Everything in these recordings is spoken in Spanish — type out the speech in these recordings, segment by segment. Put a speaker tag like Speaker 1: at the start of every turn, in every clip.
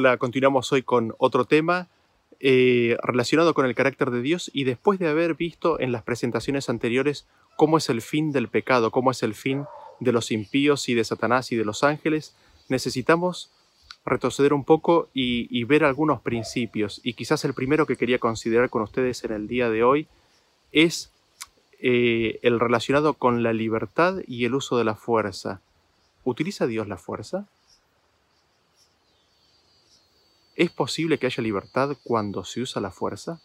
Speaker 1: Hola, continuamos hoy con otro tema eh, relacionado con el carácter de Dios y después de haber visto en las presentaciones anteriores cómo es el fin del pecado, cómo es el fin de los impíos y de Satanás y de los ángeles, necesitamos retroceder un poco y, ver algunos principios. Y quizás el primero que quería considerar con ustedes en el día de hoy es eh, el relacionado con la libertad y el uso de la fuerza. ¿Utiliza Dios la fuerza? ¿Es posible que haya libertad cuando se usa la fuerza?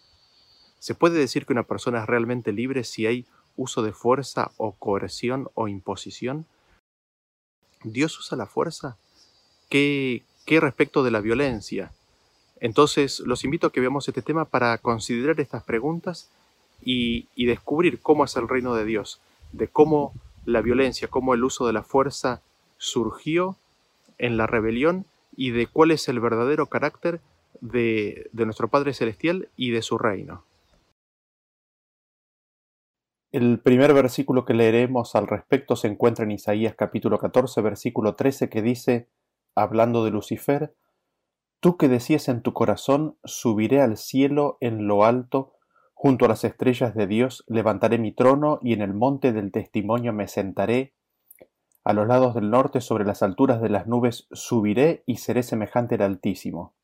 Speaker 1: ¿Se puede decir que una persona es realmente libre si hay uso de fuerza o coerción o imposición? ¿Dios usa la fuerza? ¿Qué, qué respecto de la violencia? Entonces, los invito a que veamos este tema para considerar estas preguntas y, y descubrir cómo es el reino de Dios, de cómo la violencia, cómo el uso de la fuerza surgió en la rebelión y de cuál es el verdadero carácter de, nuestro Padre Celestial y de su reino.
Speaker 2: El primer versículo que leeremos al respecto se encuentra en Isaías capítulo 14, versículo 13, que dice, hablando de Lucifer, Tú que decías en tu corazón, subiré al cielo en lo alto, junto a las estrellas de Dios levantaré mi trono y en el monte del testimonio me sentaré, a los lados del norte, sobre las alturas de las nubes, subiré y seré semejante al Altísimo.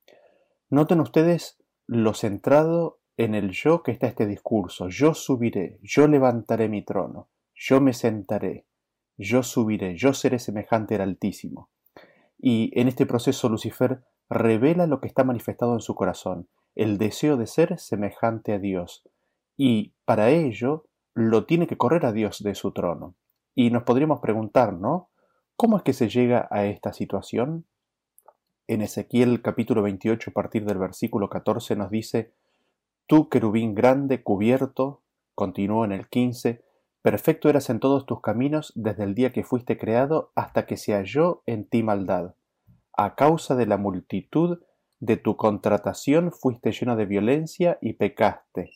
Speaker 2: Noten ustedes lo centrado en el yo que está este discurso. Yo subiré, yo levantaré mi trono, yo me sentaré, yo subiré, yo seré semejante al Altísimo. Y en este proceso Lucifer revela lo que está manifestado en su corazón, el deseo de ser semejante a Dios. Y para ello lo tiene que correr a Dios de su trono. Y nos podríamos preguntar, ¿no? ¿Cómo es que se llega a esta situación? En Ezequiel capítulo 28 a partir del versículo 14 nos dice, Tú querubín grande, cubierto, continuó en el 15, perfecto eras en todos tus caminos desde el día que fuiste creado hasta que se halló en ti maldad. A causa de la multitud de tu contratación fuiste lleno de violencia y pecaste.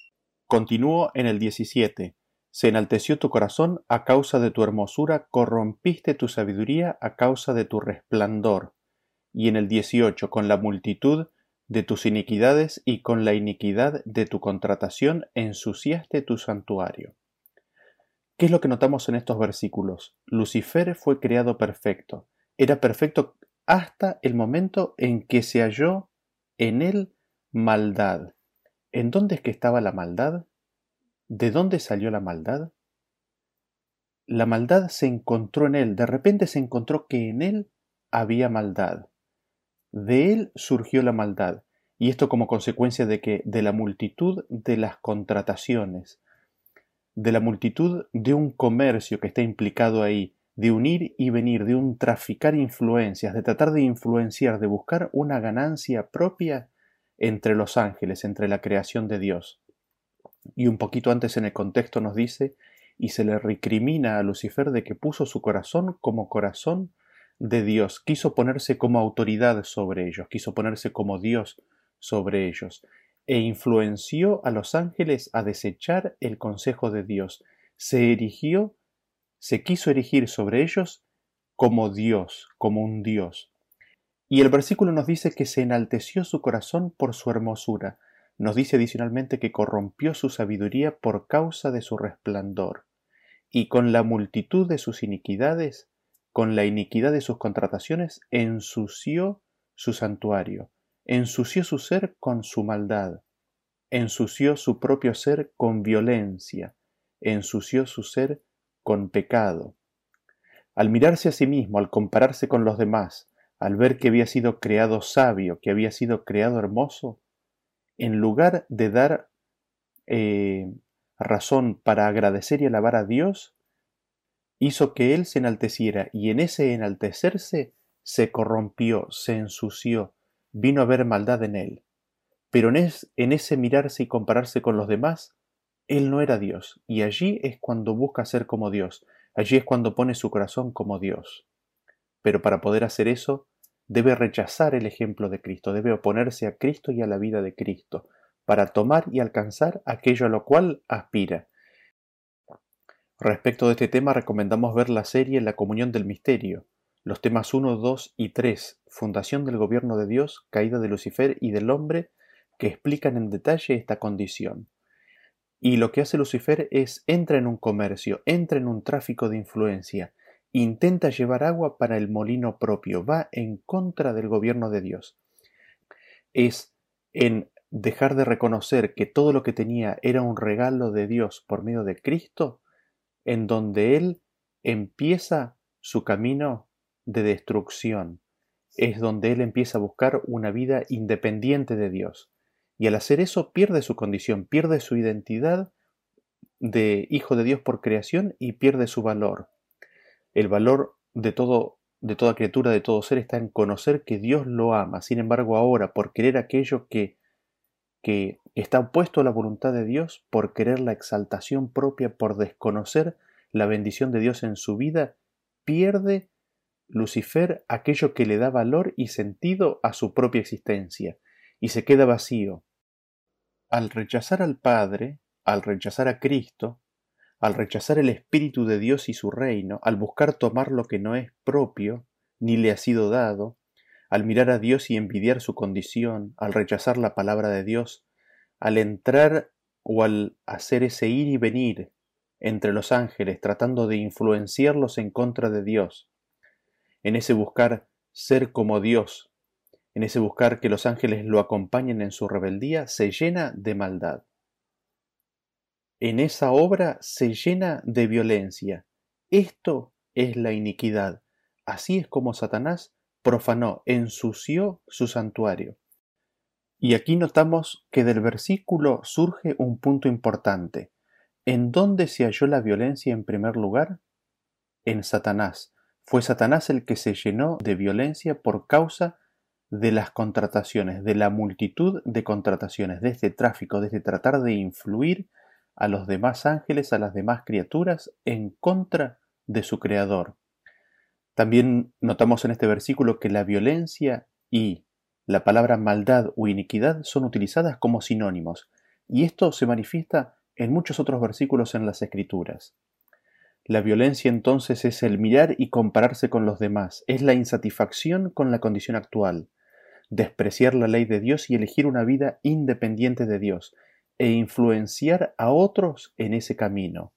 Speaker 2: Continúo en el 17. Se enalteció tu corazón a causa de tu hermosura, corrompiste tu sabiduría a causa de tu resplandor. Y en el 18, con la multitud de tus iniquidades y con la iniquidad de tu contratación ensuciaste tu santuario. ¿Qué es lo que notamos en estos versículos? Lucifer fue creado perfecto. Era perfecto hasta el momento en que se halló en él maldad. ¿En dónde es que estaba la maldad? ¿De dónde salió la maldad? La maldad se encontró en él, de repente se encontró que en él había maldad. De él surgió la maldad, y esto como consecuencia de que de la multitud de las contrataciones, de la multitud de un comercio que está implicado ahí, de unir y venir, de un traficar influencias, de tratar de influenciar, de buscar una ganancia propia entre los ángeles, entre la creación de Dios. Y un poquito antes en el contexto nos dice, y se le recrimina a Lucifer de que puso su corazón como corazón de Dios, quiso ponerse como autoridad sobre ellos, quiso ponerse como Dios sobre ellos, e influenció a los ángeles a desechar el consejo de Dios, se erigió, se quiso erigir sobre ellos como Dios, como un Dios. Y el versículo nos dice que se enalteció su corazón por su hermosura, nos dice adicionalmente que corrompió su sabiduría por causa de su resplandor, y con la multitud de sus iniquidades, con la iniquidad de sus contrataciones, ensució su santuario, ensució su ser con su maldad, ensució su propio ser con violencia, ensució su ser con pecado. Al mirarse a sí mismo, al compararse con los demás, al ver que había sido creado sabio, que había sido creado hermoso, en lugar de dar eh, razón para agradecer y alabar a Dios, hizo que Él se enalteciera y en ese enaltecerse se corrompió, se ensució, vino a ver maldad en Él. Pero en, en ese mirarse y compararse con los demás, Él no era Dios, y allí es cuando busca ser como Dios, allí es cuando pone su corazón como Dios. Pero para poder hacer eso, debe rechazar el ejemplo de Cristo, debe oponerse a Cristo y a la vida de Cristo, para tomar y alcanzar aquello a lo cual aspira. Respecto de este tema recomendamos ver la serie La comunión del misterio, los temas 1, 2 y 3, fundación del gobierno de Dios, caída de Lucifer y del hombre, que explican en detalle esta condición. Y lo que hace Lucifer es entra en un comercio, entra en un tráfico de influencia, intenta llevar agua para el molino propio, va en contra del gobierno de Dios. Es en dejar de reconocer que todo lo que tenía era un regalo de Dios por medio de Cristo, en donde él empieza su camino de destrucción. Es donde él empieza a buscar una vida independiente de Dios. Y al hacer eso pierde su condición, pierde su identidad de hijo de Dios por creación y pierde su valor. El valor de todo de toda criatura, de todo ser está en conocer que Dios lo ama. Sin embargo, ahora por querer aquello que que está opuesto a la voluntad de Dios, por querer la exaltación propia, por desconocer la bendición de Dios en su vida, pierde Lucifer aquello que le da valor y sentido a su propia existencia, y se queda vacío. Al rechazar al Padre, al rechazar a Cristo, al rechazar el Espíritu de Dios y su reino, al buscar tomar lo que no es propio, ni le ha sido dado, al mirar a Dios y envidiar su condición, al rechazar la palabra de Dios, al entrar o al hacer ese ir y venir entre los ángeles tratando de influenciarlos en contra de Dios, en ese buscar ser como Dios, en ese buscar que los ángeles lo acompañen en su rebeldía, se llena de maldad. En esa obra se llena de violencia. Esto es la iniquidad. Así es como Satanás profanó, ensució su santuario. Y aquí notamos que del versículo surge un punto importante. ¿En dónde se halló la violencia en primer lugar? En Satanás. Fue Satanás el que se llenó de violencia por causa de las contrataciones, de la multitud de contrataciones, de este tráfico, de este tratar de influir a los demás ángeles, a las demás criaturas, en contra de su Creador. También notamos en este versículo que la violencia y la palabra maldad o iniquidad son utilizadas como sinónimos, y esto se manifiesta en muchos otros versículos en las Escrituras. La violencia entonces es el mirar y compararse con los demás, es la insatisfacción con la condición actual, despreciar la ley de Dios y elegir una vida independiente de Dios, e influenciar a otros en ese camino.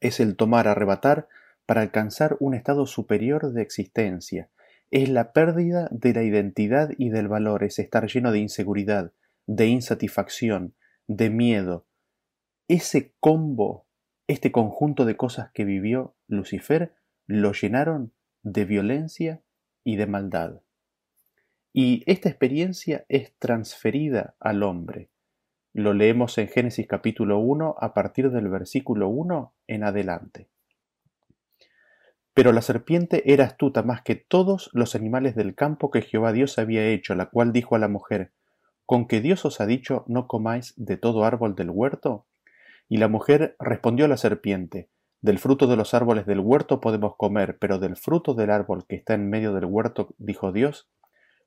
Speaker 2: Es el tomar, arrebatar, para alcanzar un estado superior de existencia. Es la pérdida de la identidad y del valor, es estar lleno de inseguridad, de insatisfacción, de miedo. Ese combo este conjunto de cosas que vivió Lucifer lo llenaron de violencia y de maldad. Y esta experiencia es transferida al hombre. Lo leemos en Génesis capítulo 1 a partir del versículo 1 en adelante. Pero la serpiente era astuta más que todos los animales del campo que Jehová Dios había hecho, la cual dijo a la mujer, ¿Con que Dios os ha dicho no comáis de todo árbol del huerto? Y la mujer respondió a la serpiente, Del fruto de los árboles del huerto podemos comer, pero del fruto del árbol que está en medio del huerto, dijo Dios,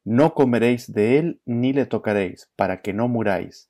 Speaker 2: no comeréis de él ni le tocaréis, para que no muráis.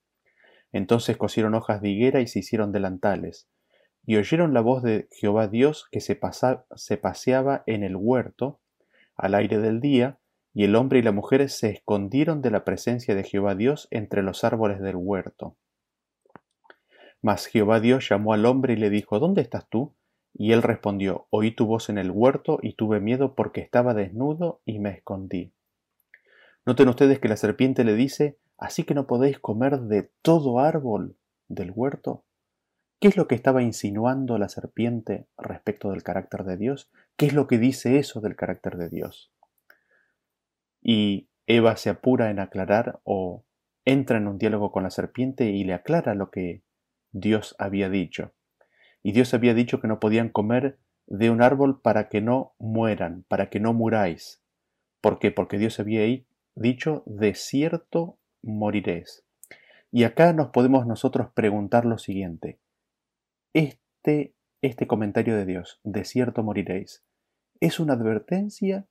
Speaker 2: Entonces cosieron hojas de higuera y se hicieron delantales. Y oyeron la voz de Jehová Dios que se, se paseaba en el huerto al aire del día, y el hombre y la mujer se escondieron de la presencia de Jehová Dios entre los árboles del huerto. Mas Jehová Dios llamó al hombre y le dijo, ¿Dónde estás tú? Y él respondió, Oí tu voz en el huerto y tuve miedo porque estaba desnudo y me escondí. Noten ustedes que la serpiente le dice, ¿así que no podéis comer de todo árbol del huerto? ¿Qué es lo que estaba insinuando la serpiente respecto del carácter de Dios? ¿Qué es lo que dice eso del carácter de Dios? y Eva se apura en aclarar o entra en un diálogo con la serpiente y le aclara lo que Dios había dicho. Y Dios había dicho que no podían comer de un árbol para que no mueran, para que no muráis. ¿Por qué? Porque Dios había dicho, de cierto moriréis. Y acá nos podemos nosotros preguntar lo siguiente. Este, este comentario de Dios, de cierto moriréis, ¿es una advertencia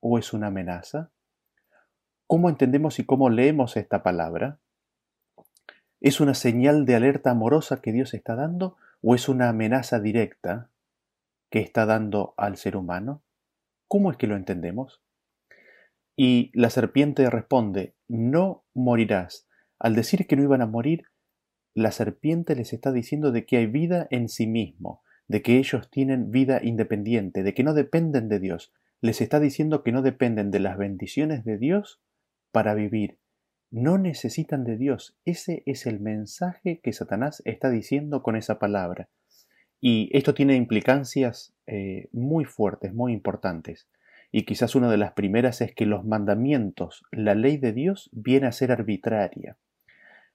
Speaker 2: o es una amenaza? ¿Cómo entendemos y cómo leemos esta palabra? ¿Es una señal de alerta amorosa que Dios está dando o es una amenaza directa que está dando al ser humano? ¿Cómo es que lo entendemos? Y la serpiente responde, no morirás. Al decir que no iban a morir, la serpiente les está diciendo de que hay vida en sí mismo, de que ellos tienen vida independiente, de que no dependen de Dios. Les está diciendo que no dependen de las bendiciones de Dios para vivir. No necesitan de Dios. Ese es el mensaje que Satanás está diciendo con esa palabra. Y esto tiene implicancias eh, muy fuertes, muy importantes. Y quizás una de las primeras es que los mandamientos, la ley de Dios, viene a ser arbitraria.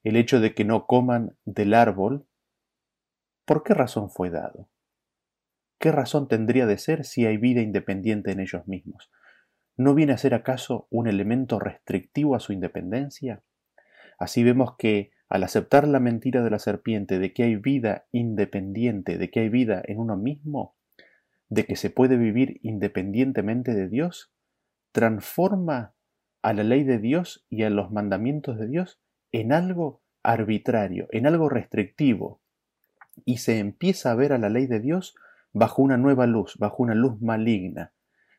Speaker 2: El hecho de que no coman del árbol, ¿por qué razón fue dado? ¿Qué razón tendría de ser si hay vida independiente en ellos mismos? ¿No viene a ser acaso un elemento restrictivo a su independencia? Así vemos que al aceptar la mentira de la serpiente de que hay vida independiente, de que hay vida en uno mismo, de que se puede vivir independientemente de Dios, transforma a la ley de Dios y a los mandamientos de Dios en algo arbitrario, en algo restrictivo, y se empieza a ver a la ley de Dios bajo una nueva luz, bajo una luz maligna.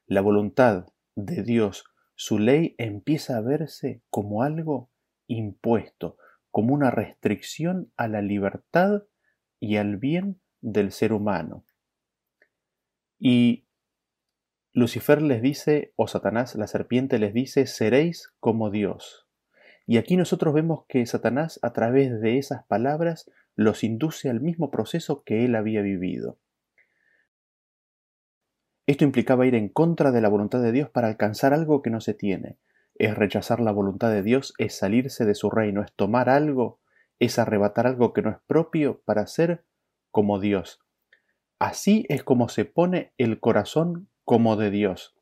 Speaker 2: La voluntad de Dios, su ley empieza a verse como algo impuesto, como una restricción a la libertad y al bien del ser humano. Y Lucifer les dice, o Satanás, la serpiente les dice, seréis como Dios. Y aquí nosotros vemos que Satanás a través de esas palabras los induce al mismo proceso que él había vivido. Esto implicaba ir en contra de la voluntad de Dios para alcanzar algo que no se tiene. Es rechazar la voluntad de Dios, es salirse de su reino, es tomar algo, es arrebatar algo que no es propio para ser como Dios. Así es como se pone el corazón como de Dios.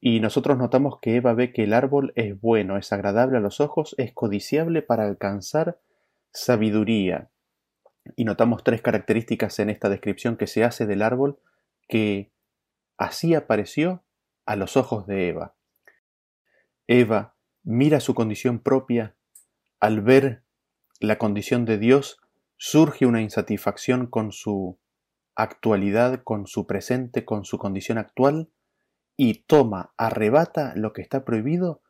Speaker 2: Y nosotros notamos que Eva ve que el árbol es bueno, es agradable a los ojos, es codiciable para alcanzar sabiduría. Y notamos tres características en esta descripción que se hace del árbol que así apareció a los ojos de Eva. Eva mira su condición propia, al ver la condición de Dios surge una insatisfacción con su actualidad, con su presente, con su condición actual, y toma, arrebata lo que está prohibido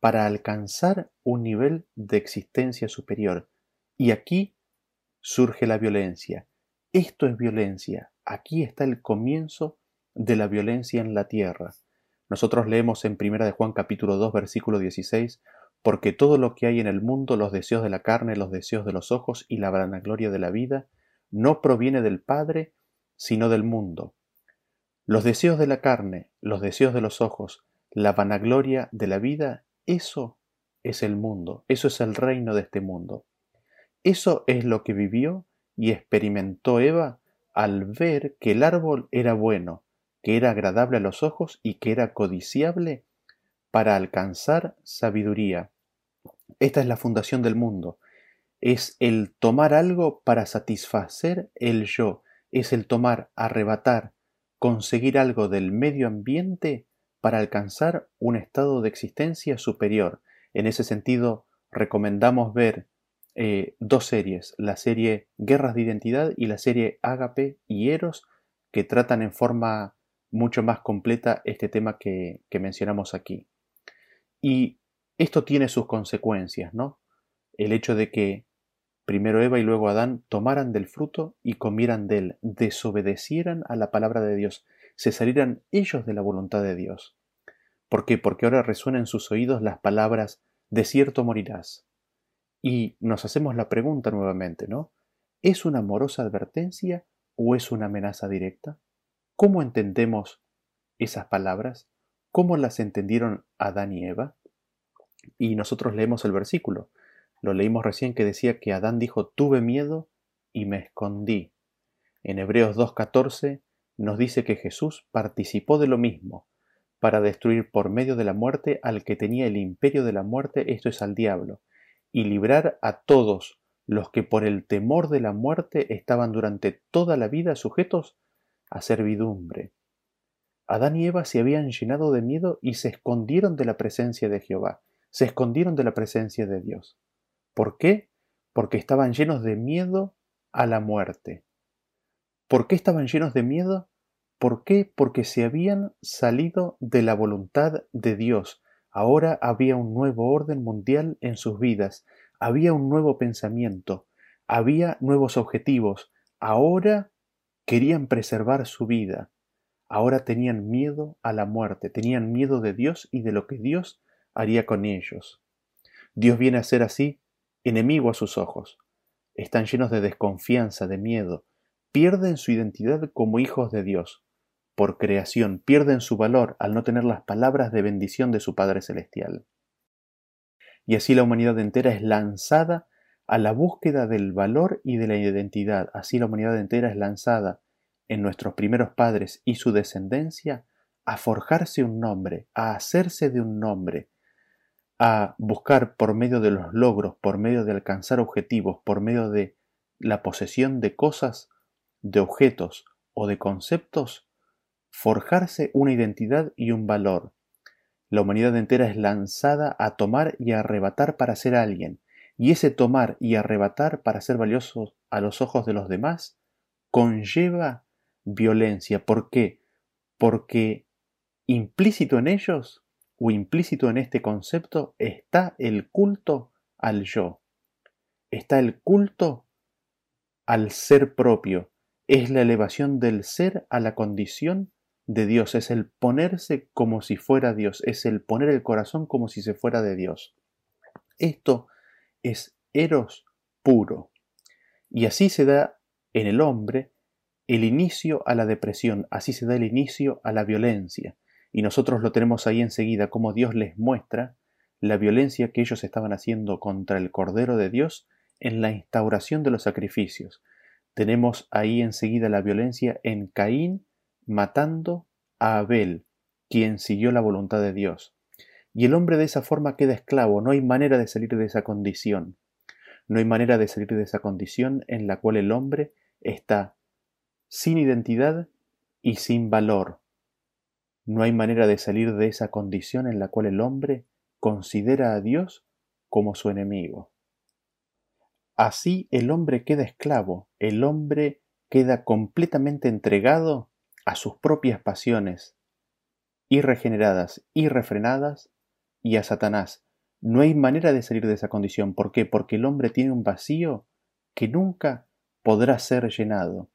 Speaker 2: para alcanzar un nivel de existencia superior. Y aquí surge la violencia. Esto es violencia. Aquí está el comienzo de la violencia en la tierra. Nosotros leemos en 1 de Juan capítulo 2 versículo 16, porque todo lo que hay en el mundo, los deseos de la carne, los deseos de los ojos y la vanagloria de la vida, no proviene del Padre, sino del mundo. Los deseos de la carne, los deseos de los ojos, la vanagloria de la vida, eso es el mundo, eso es el reino de este mundo. Eso es lo que vivió y experimentó Eva al ver que el árbol era bueno, que era agradable a los ojos y que era codiciable para alcanzar sabiduría. Esta es la fundación del mundo. Es el tomar algo para satisfacer el yo, es el tomar, arrebatar, conseguir algo del medio ambiente para alcanzar un estado de existencia superior. En ese sentido, recomendamos ver eh, dos series, la serie Guerras de Identidad y la serie Ágape y Eros, que tratan en forma mucho más completa este tema que, que mencionamos aquí. Y esto tiene sus consecuencias, ¿no? El hecho de que primero Eva y luego Adán, tomaran del fruto y comieran de él, desobedecieran a la palabra de Dios, se salieran ellos de la voluntad de Dios. ¿Por qué? Porque ahora resuenan en sus oídos las palabras, de cierto morirás. Y nos hacemos la pregunta nuevamente, ¿no? ¿Es una amorosa advertencia o es una amenaza directa? ¿Cómo entendemos esas palabras? ¿Cómo las entendieron Adán y Eva? Y nosotros leemos el versículo. Lo leímos recién que decía que Adán dijo, tuve miedo y me escondí. En Hebreos 2.14 nos dice que Jesús participó de lo mismo. para destruir por medio de la muerte al que tenía el imperio de la muerte, esto es al diablo, y librar a todos los que por el temor de la muerte estaban durante toda la vida sujetos a servidumbre. Adán y Eva se habían llenado de miedo y se escondieron de la presencia de Jehová, se escondieron de la presencia de Dios. ¿Por qué? Porque estaban llenos de miedo a la muerte. ¿Por qué estaban llenos de miedo? ¿Por qué? Porque se habían salido de la voluntad de Dios. Ahora había un nuevo orden mundial en sus vidas, había un nuevo pensamiento, había nuevos objetivos. Ahora querían preservar su vida. Ahora tenían miedo a la muerte, tenían miedo de Dios y de lo que Dios haría con ellos. Dios viene a ser así enemigo a sus ojos. Están llenos de desconfianza, de miedo, pierden su identidad como hijos de Dios por creación, pierden su valor al no tener las palabras de bendición de su Padre Celestial. Y así la humanidad entera es lanzada a la búsqueda del valor y de la identidad. Así la humanidad entera es lanzada en nuestros primeros padres y su descendencia a forjarse un nombre, a hacerse de un nombre, a buscar por medio de los logros, por medio de alcanzar objetivos, por medio de la posesión de cosas, de objetos o de conceptos, forjarse una identidad y un valor. La humanidad entera es lanzada a tomar y arrebatar para ser alguien, y ese tomar y arrebatar para ser valiosos a los ojos de los demás conlleva violencia. ¿Por qué? Porque implícito en ellos o implícito en este concepto está el culto al yo. Está el culto al ser propio. Es la elevación del ser a la condición de Dios, es el ponerse como si fuera Dios, es el poner el corazón como si se fuera de Dios. Esto es eros puro. Y así se da en el hombre el inicio a la depresión, así se da el inicio a la violencia. Y nosotros lo tenemos ahí enseguida, como Dios les muestra la violencia que ellos estaban haciendo contra el Cordero de Dios en la instauración de los sacrificios. Tenemos ahí enseguida la violencia en Caín matando a Abel, quien siguió la voluntad de Dios. Y el hombre de esa forma queda esclavo, no hay manera de salir de esa condición. No hay manera de salir de esa condición en la cual el hombre está sin identidad y sin valor. No hay manera de salir de esa condición en la cual el hombre considera a Dios como su enemigo. Así el hombre queda esclavo, el hombre queda completamente entregado a sus propias pasiones, irregeneradas, irrefrenadas, y a Satanás. No hay manera de salir de esa condición. ¿Por qué? Porque el hombre tiene un vacío que nunca podrá ser llenado.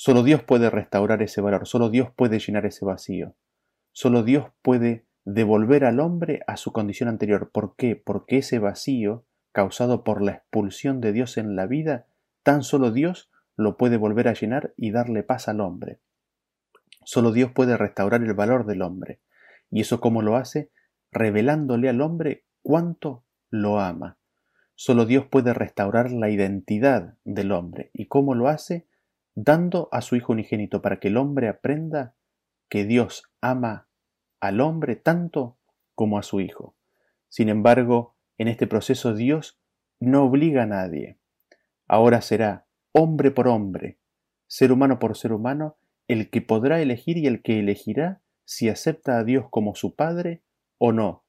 Speaker 2: Solo Dios puede restaurar ese valor, solo Dios puede llenar ese vacío. Solo Dios puede devolver al hombre a su condición anterior. ¿Por qué? Porque ese vacío, causado por la expulsión de Dios en la vida, tan solo Dios lo puede volver a llenar y darle paz al hombre. Solo Dios puede restaurar el valor del hombre. ¿Y eso cómo lo hace? Revelándole al hombre cuánto lo ama. Solo Dios puede restaurar la identidad del hombre. ¿Y cómo lo hace? Dando a su Hijo unigénito para que el hombre aprenda que Dios ama al hombre tanto como a su Hijo. Sin embargo, en este proceso Dios no obliga a nadie. Ahora será hombre por hombre, ser humano por ser humano, el que podrá elegir y el que elegirá si acepta a Dios como su Padre o no.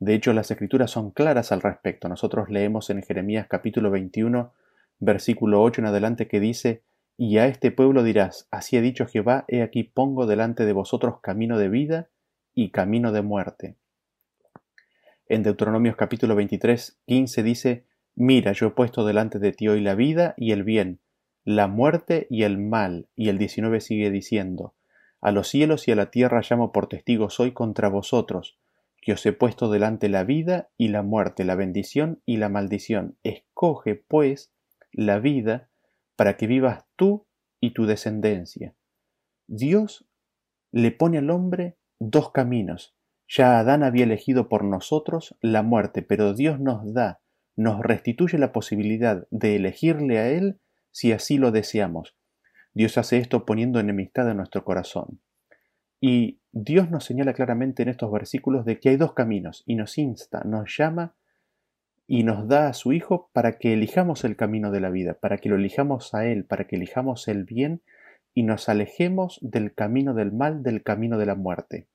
Speaker 2: De hecho, las escrituras son claras al respecto. Nosotros leemos en Jeremías capítulo 21, versículo 8 en adelante que dice, Y a este pueblo dirás, así ha dicho Jehová, he aquí pongo delante de vosotros camino de vida y camino de muerte. En Deuteronomios capítulo 23, 15 dice, Mira, yo he puesto delante de ti hoy la vida y el bien, la muerte y el mal. Y el 19 sigue diciendo, A los cielos y a la tierra llamo por testigos hoy contra vosotros, que os he puesto delante la vida y la muerte, la bendición y la maldición. Escoge, pues, la vida para que vivas tú y tu descendencia. Dios le pone al hombre dos caminos. Ya Adán había elegido por nosotros la muerte, pero Dios nos da, nos restituye la posibilidad de elegirle a Él si así lo deseamos. Dios hace esto poniendo enemistad en nuestro corazón. Y Dios nos señala claramente en estos versículos de que hay dos caminos y nos insta, nos llama y nos da a su Hijo para que elijamos el camino de la vida, para que lo elijamos a Él, para que elijamos el bien y nos alejemos del camino del mal, del camino de la muerte.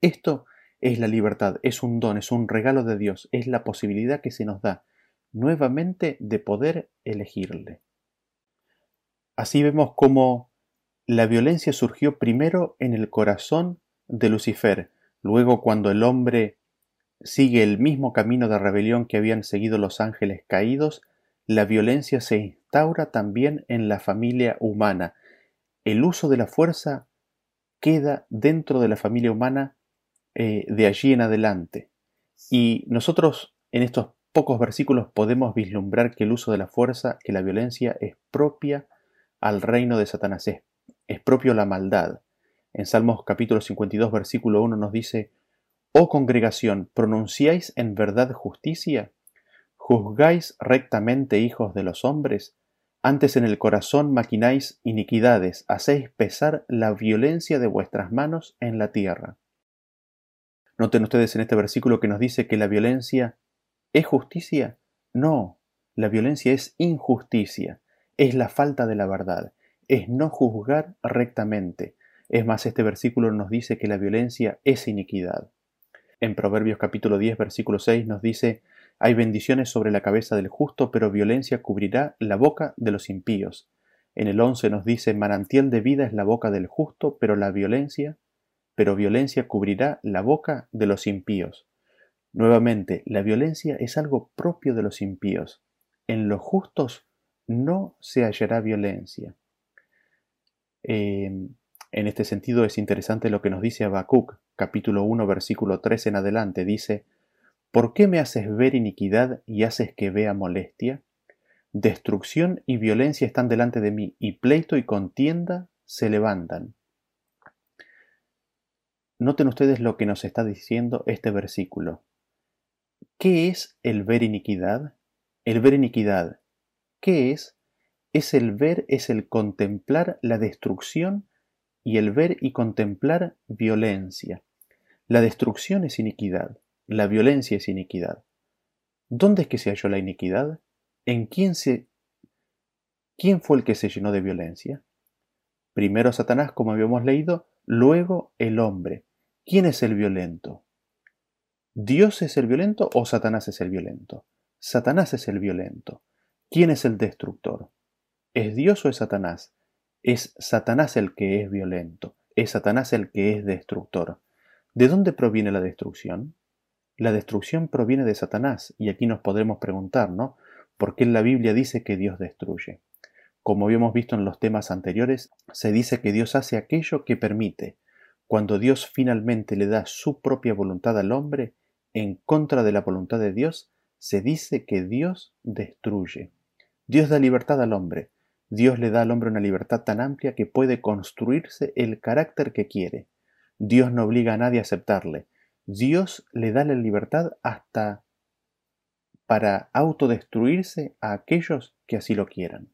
Speaker 2: Esto es la libertad, es un don, es un regalo de Dios, es la posibilidad que se nos da nuevamente de poder elegirle. Así vemos cómo la violencia surgió primero en el corazón de Lucifer, luego cuando el hombre sigue el mismo camino de rebelión que habían seguido los ángeles caídos, la violencia se instaura también en la familia humana. El uso de la fuerza queda dentro de la familia humana eh, de allí en adelante. Y nosotros en estos pocos versículos podemos vislumbrar que el uso de la fuerza, que la violencia es propia al reino de Satanás, es, propio la maldad. En Salmos capítulo 52 versículo 1 nos dice, Oh congregación, ¿pronunciáis en verdad justicia? ¿Juzgáis rectamente hijos de los hombres? Antes en el corazón maquináis iniquidades, hacéis pesar la violencia de vuestras manos en la tierra. Noten ustedes en este versículo que nos dice que la violencia es justicia. No, la violencia es injusticia, es la falta de la verdad, es no juzgar rectamente. Es más, este versículo nos dice que la violencia es iniquidad. En Proverbios capítulo 10, versículo 6 nos dice, hay bendiciones sobre la cabeza del justo, pero violencia cubrirá la boca de los impíos. En el 11 nos dice, manantial de vida es la boca del justo, pero la violencia pero violencia cubrirá la boca de los impíos. Nuevamente, la violencia es algo propio de los impíos. En los justos no se hallará violencia. Em, en este sentido es interesante lo que nos dice Habacuc, capítulo 1, versículo 3 en adelante. Dice, ¿Por qué me haces ver iniquidad y haces que vea molestia? Destrucción y violencia están delante de mí, y pleito y contienda se levantan. Noten ustedes lo que nos está diciendo este versículo. ¿Qué es el ver iniquidad? El ver iniquidad. ¿Qué es? Es el ver, es el contemplar la destrucción y el ver y contemplar violencia. La destrucción es iniquidad, la violencia es iniquidad. ¿Dónde es que se halló la iniquidad? ¿En quién se quién fue el que se llenó de violencia? Primero Satanás, como habíamos leído, luego el hombre. ¿Quién es el violento? ¿Dios es el violento o Satanás es el violento? Satanás es el violento. ¿Quién es el destructor? ¿Es Dios o es Satanás? Es Satanás el que es violento. Es Satanás el que es destructor. ¿De dónde proviene la destrucción? La destrucción proviene de Satanás, y aquí nos podremos preguntar, ¿no? ¿Por qué la Biblia dice que Dios destruye? Como habíamos visto en los temas anteriores, se dice que Dios hace aquello que permite, cuando Dios finalmente le da su propia voluntad al hombre, en contra de la voluntad de Dios, se dice que Dios destruye. Dios da libertad al hombre. Dios le da al hombre una libertad tan amplia que puede construirse el carácter que quiere. Dios no obliga a nadie a aceptarle. Dios le da la libertad hasta para autodestruirse a aquellos que así lo quieran.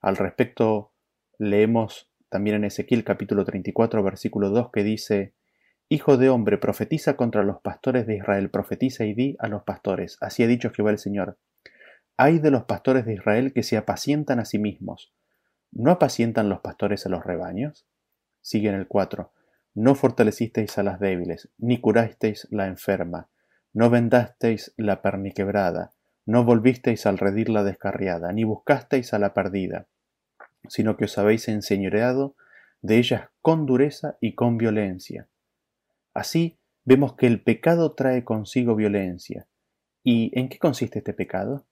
Speaker 2: Al respecto, leemos también en Ezequiel capítulo 34 versículo 2 que dice, Hijo de hombre, profetiza contra los pastores de Israel, profetiza y di a los pastores, así ha dicho Jehová el Señor. Hay de los pastores de Israel que se apacientan a sí mismos. ¿No apacientan los pastores a los rebaños? Sigue en el 4. No fortalecisteis a las débiles, ni curasteis la enferma, no vendasteis la perniquebrada, no volvisteis al redir la descarriada, ni buscasteis a la perdida sino que os habéis enseñoreado de ellas con dureza y con violencia. Así vemos que el pecado trae consigo violencia. ¿Y en qué consiste este pecado?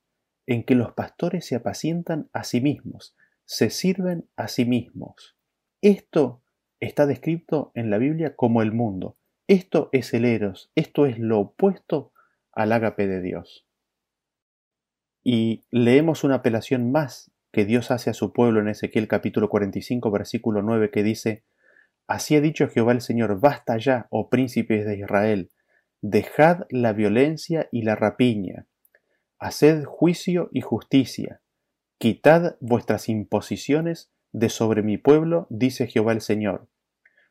Speaker 2: En que los pastores se apacientan a sí mismos, se sirven a sí mismos. Esto está descrito en la Biblia como el mundo. Esto es el eros, esto es lo opuesto al ágape de Dios. Y leemos una apelación más que Dios hace a su pueblo en Ezequiel capítulo 45 versículo 9 que dice, Así ha dicho Jehová el Señor, basta ya, oh príncipes de Israel, dejad la violencia y la rapiña, haced juicio y justicia, quitad vuestras imposiciones de sobre mi pueblo, dice Jehová el Señor.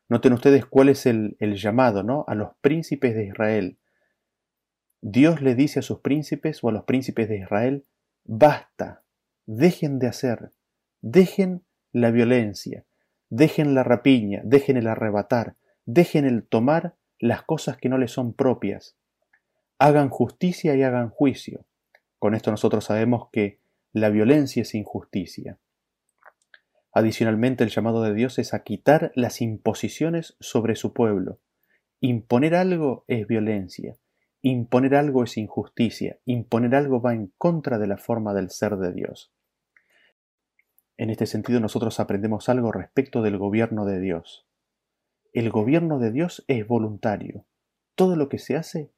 Speaker 2: Noten ustedes cuál es el, el llamado, ¿no? A los príncipes de Israel. Dios le dice a sus príncipes o a los príncipes de Israel, basta, dejen de hacer, dejen la violencia, dejen la rapiña, dejen el arrebatar, dejen el tomar las cosas que no les son propias, hagan justicia y hagan juicio. Con esto nosotros sabemos que la violencia es injusticia. Adicionalmente, el llamado de Dios es a quitar las imposiciones sobre su pueblo. Imponer algo es violencia, imponer algo es injusticia, imponer algo va en contra de la forma del ser de Dios. En este sentido nosotros aprendemos algo respecto del gobierno de Dios. El gobierno de Dios es voluntario. Todo lo que se hace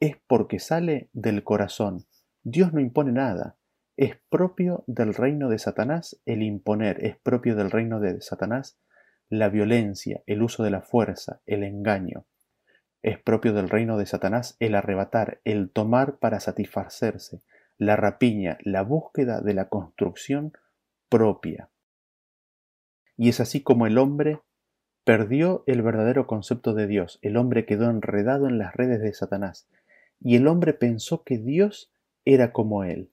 Speaker 2: es porque sale del corazón. Dios no impone nada. Es propio del reino de Satanás el imponer, es propio del reino de Satanás la violencia, el uso de la fuerza, el engaño. Es propio del reino de Satanás el arrebatar, el tomar para satisfacerse, la rapiña, la búsqueda de la construcción propia. Y es así como el hombre perdió el verdadero concepto de Dios, el hombre quedó enredado en las redes de Satanás, y el hombre pensó que Dios era como él.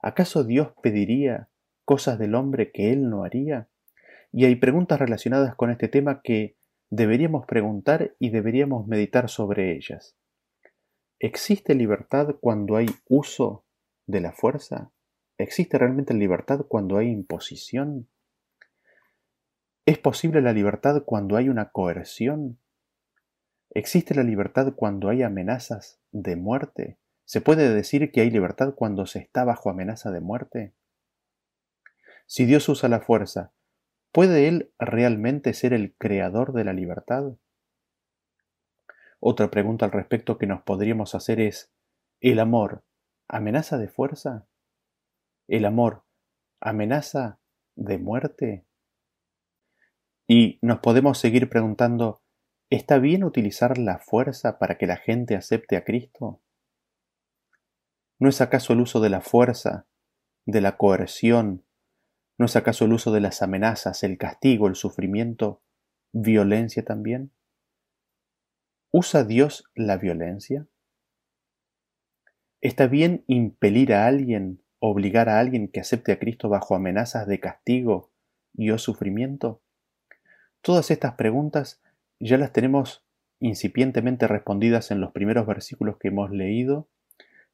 Speaker 2: ¿Acaso Dios pediría cosas del hombre que él no haría? Y hay preguntas relacionadas con este tema que deberíamos preguntar y deberíamos meditar sobre ellas. ¿Existe libertad cuando hay uso de la fuerza? ¿Existe realmente libertad cuando hay imposición? ¿Es posible la libertad cuando hay una coerción? ¿Existe la libertad cuando hay amenazas de muerte? ¿Se puede decir que hay libertad cuando se está bajo amenaza de muerte? Si Dios usa la fuerza, ¿puede Él realmente ser el creador de la libertad? Otra pregunta al respecto que nos podríamos hacer es, ¿el amor amenaza de fuerza? el amor amenaza de muerte? Y nos podemos seguir preguntando, ¿está bien utilizar la fuerza para que la gente acepte a Cristo? ¿No es acaso el uso de la fuerza, de la coerción, no es acaso el uso de las amenazas, el castigo, el sufrimiento, violencia también? ¿Usa Dios la violencia? ¿Está bien impelir a alguien obligar a alguien que acepte a Cristo bajo amenazas de castigo y o sufrimiento? Todas estas preguntas ya las tenemos incipientemente respondidas en los primeros versículos que hemos leído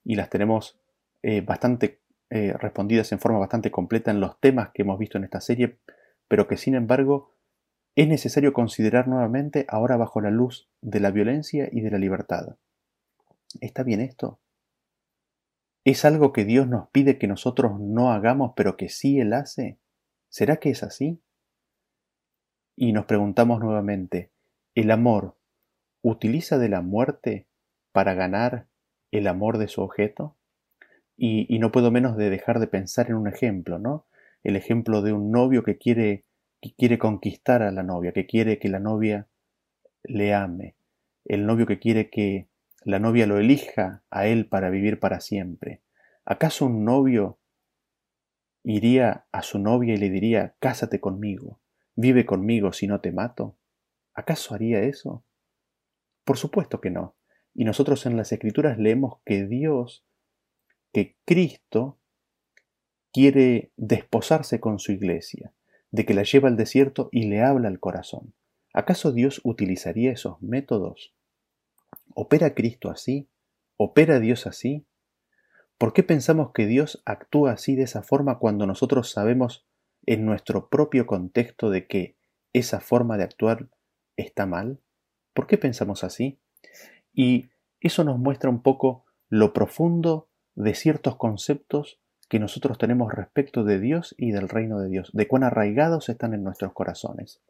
Speaker 2: y las tenemos eh, bastante eh, respondidas en forma bastante completa en los temas que hemos visto en esta serie, pero que sin embargo es necesario considerar nuevamente ahora bajo la luz de la violencia y de la libertad. ¿Está bien esto? ¿Es algo que Dios nos pide que nosotros no hagamos, pero que sí Él hace? ¿Será que es así? Y nos preguntamos nuevamente, ¿el amor utiliza de la muerte para ganar el amor de su objeto? Y, no puedo menos de dejar de pensar en un ejemplo, ¿no? El ejemplo de un novio que quiere, que quiere conquistar a la novia, que quiere que la novia le ame, el novio que quiere que la novia lo elija a él para vivir para siempre. ¿Acaso un novio iría a su novia y le diría, cásate conmigo, vive conmigo si no te mato? ¿Acaso haría eso? Por supuesto que no. Y nosotros en las escrituras leemos que Dios, que Cristo, quiere desposarse con su iglesia, de que la lleva al desierto y le habla al corazón. ¿Acaso Dios utilizaría esos métodos? ¿Opera Cristo así? ¿Opera Dios así? ¿Por qué pensamos que Dios actúa así de esa forma cuando nosotros sabemos en nuestro propio contexto de que esa forma de actuar está mal? ¿Por qué pensamos así? Y eso nos muestra un poco lo profundo de ciertos conceptos que nosotros tenemos respecto de Dios y del reino de Dios, de cuán arraigados están en nuestros corazones.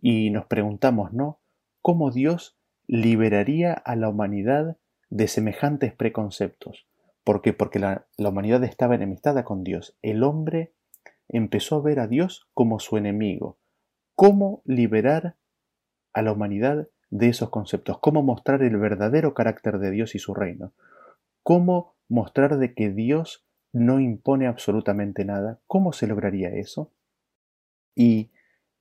Speaker 2: Y nos preguntamos, ¿no? ¿Cómo Dios liberaría a la humanidad de semejantes preconceptos. ¿Por qué? Porque la, humanidad estaba enemistada con Dios. El hombre empezó a ver a Dios como su enemigo. ¿Cómo liberar a la humanidad de esos conceptos? ¿Cómo mostrar el verdadero carácter de Dios y su reino? ¿Cómo mostrar de que Dios no impone absolutamente nada? ¿Cómo se lograría eso? Y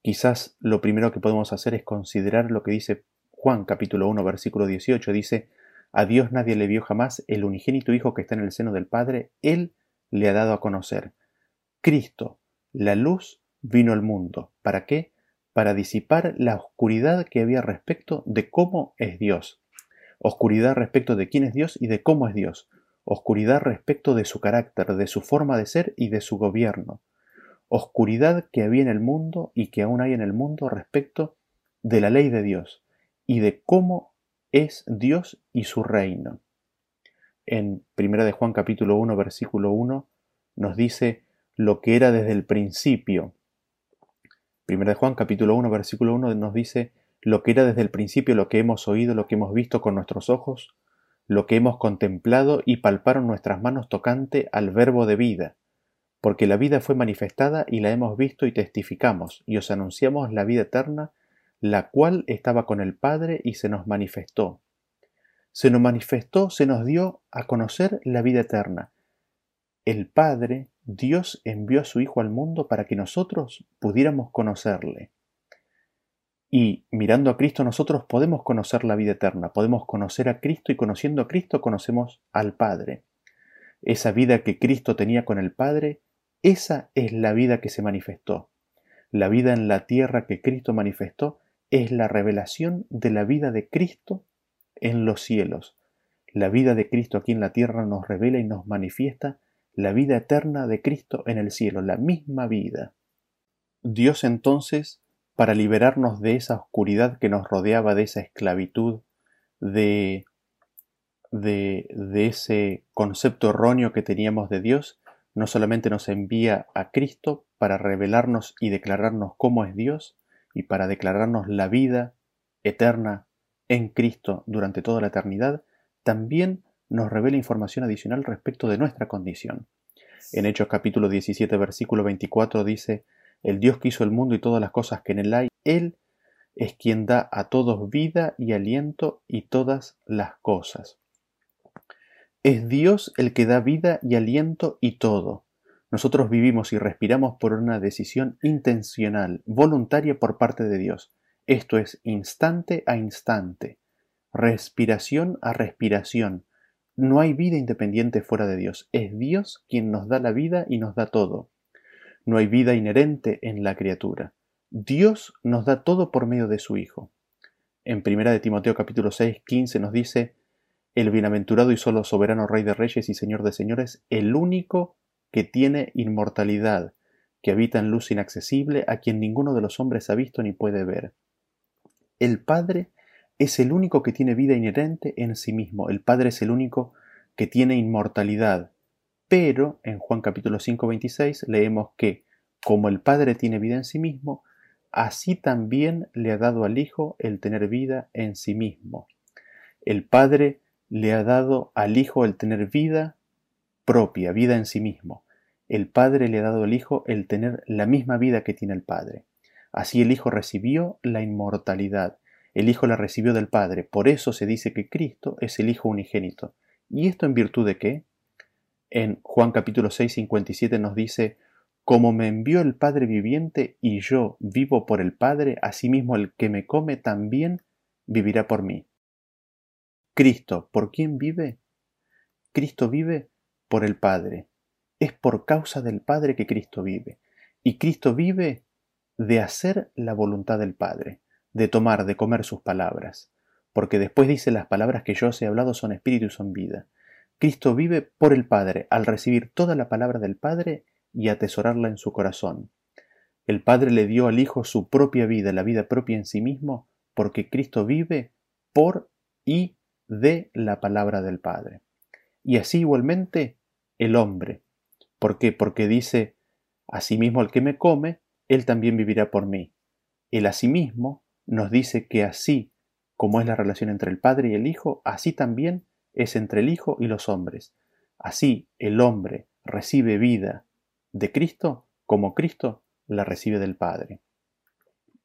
Speaker 2: quizás lo primero que podemos hacer es considerar lo que dice Juan capítulo 1 versículo 18. Dice, a Dios nadie le vio jamás, el unigénito Hijo que está en el seno del Padre, Él le ha dado a conocer. Cristo, la luz, vino al mundo. ¿Para qué? Para disipar la oscuridad que había respecto de cómo es Dios. Oscuridad respecto de quién es Dios y de cómo es Dios. Oscuridad respecto de su carácter, de su forma de ser y de su gobierno. Oscuridad que había en el mundo y que aún hay en el mundo respecto de la ley de Dios y de cómo es Dios y su reino. En 1 de Juan capítulo 1 versículo 1 nos dice lo que era desde el principio. 1 de Juan capítulo 1 versículo 1 nos dice lo que era desde el principio, lo que hemos oído, lo que hemos visto con nuestros ojos, lo que hemos contemplado y palparon nuestras manos tocante al verbo de vida, porque la vida fue manifestada y la hemos visto y testificamos, y os anunciamos la vida eterna, la cual estaba con el Padre y se nos manifestó. Se nos manifestó, se nos dio a conocer la vida eterna. El Padre, Dios envió a su Hijo al mundo para que nosotros pudiéramos conocerle. Y mirando a Cristo nosotros podemos conocer la vida eterna, podemos conocer a Cristo y conociendo a Cristo conocemos al Padre. Esa vida que Cristo tenía con el Padre, esa es la vida que se manifestó. La vida en la tierra que Cristo manifestó es la revelación de la vida de Cristo en los cielos. La vida de Cristo aquí en la tierra nos revela y nos manifiesta la vida eterna de Cristo en el cielo, la misma vida. Dios entonces para liberarnos de esa oscuridad que nos rodeaba, de esa esclavitud, de, de, ese concepto erróneo que teníamos de Dios, no solamente nos envía a Cristo para revelarnos y declararnos cómo es Dios y para declararnos la vida eterna en Cristo durante toda la eternidad, también nos revela información adicional respecto de nuestra condición. En Hechos capítulo 17 versículo 24 dice, el Dios que hizo el mundo y todas las cosas que en él hay, Él es quien da a todos vida y aliento y todas las cosas. Es Dios el que da vida y aliento y todo. Nosotros vivimos y respiramos por una decisión intencional, voluntaria por parte de Dios. Esto es instante a instante, respiración a respiración. No hay vida independiente fuera de Dios. Es Dios quien nos da la vida y nos da todo. No hay vida inherente en la criatura. Dios nos da todo por medio de su Hijo. En 1 de Timoteo capítulo 6, 15 nos dice, el bienaventurado y solo soberano Rey de Reyes y Señor de Señores, el único que tiene inmortalidad, que habita en luz inaccesible, a quien ninguno de los hombres ha visto ni puede ver. El Padre es el único que tiene vida inherente en sí mismo, el Padre es el único que tiene inmortalidad, pero en Juan capítulo 5, 26 leemos que, como el Padre tiene vida en sí mismo, así también le ha dado al Hijo el tener vida en sí mismo. El Padre le ha dado al Hijo el tener vida propia, vida en sí mismo. El Padre le ha dado al Hijo el tener la misma vida que tiene el Padre. Así el Hijo recibió la inmortalidad. El Hijo la recibió del Padre. Por eso se dice que Cristo es el Hijo unigénito. ¿Y esto en virtud de qué? En Juan capítulo 6, 57 nos dice, Como me envió el Padre viviente y yo vivo por el Padre, asimismo el que me come también vivirá por mí. Cristo, ¿por quién vive? Cristo vive por el Padre. Es por causa del Padre que Cristo vive. Y Cristo vive de hacer la voluntad del Padre, de tomar, de comer sus palabras. Porque después dice las palabras que yo os he hablado son espíritu y son vida. Cristo vive por el Padre al recibir toda la palabra del Padre y atesorarla en su corazón. El Padre le dio al Hijo su propia vida, la vida propia en sí mismo, porque Cristo vive por y de la palabra del Padre. Y así igualmente el hombre. ¿Por qué? Porque dice, asimismo el que me come, él también vivirá por mí. El asimismo nos dice que así como es la relación entre el Padre y el Hijo, así también es entre el Hijo y los hombres. Así el hombre recibe vida de Cristo como Cristo la recibe del Padre.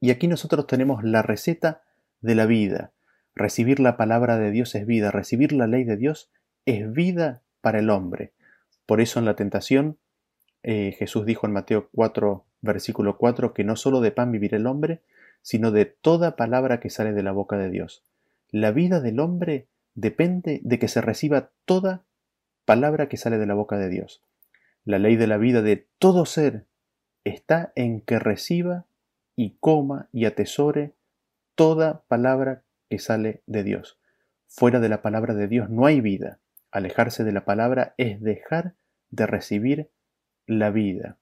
Speaker 2: Y aquí nosotros tenemos la receta de la vida. Recibir la palabra de Dios es vida, recibir la ley de Dios es vida para el hombre. Por eso en la tentación eh, Jesús dijo en Mateo 4, versículo 4, que no solo de pan vivirá el hombre, sino de toda palabra que sale de la boca de Dios. La vida del hombre depende de que se reciba toda palabra que sale de la boca de Dios. La ley de la vida de todo ser está en que reciba y coma y atesore toda palabra que sale de Dios. Fuera de la palabra de Dios no hay vida. Alejarse de la palabra es dejar de recibir la vida.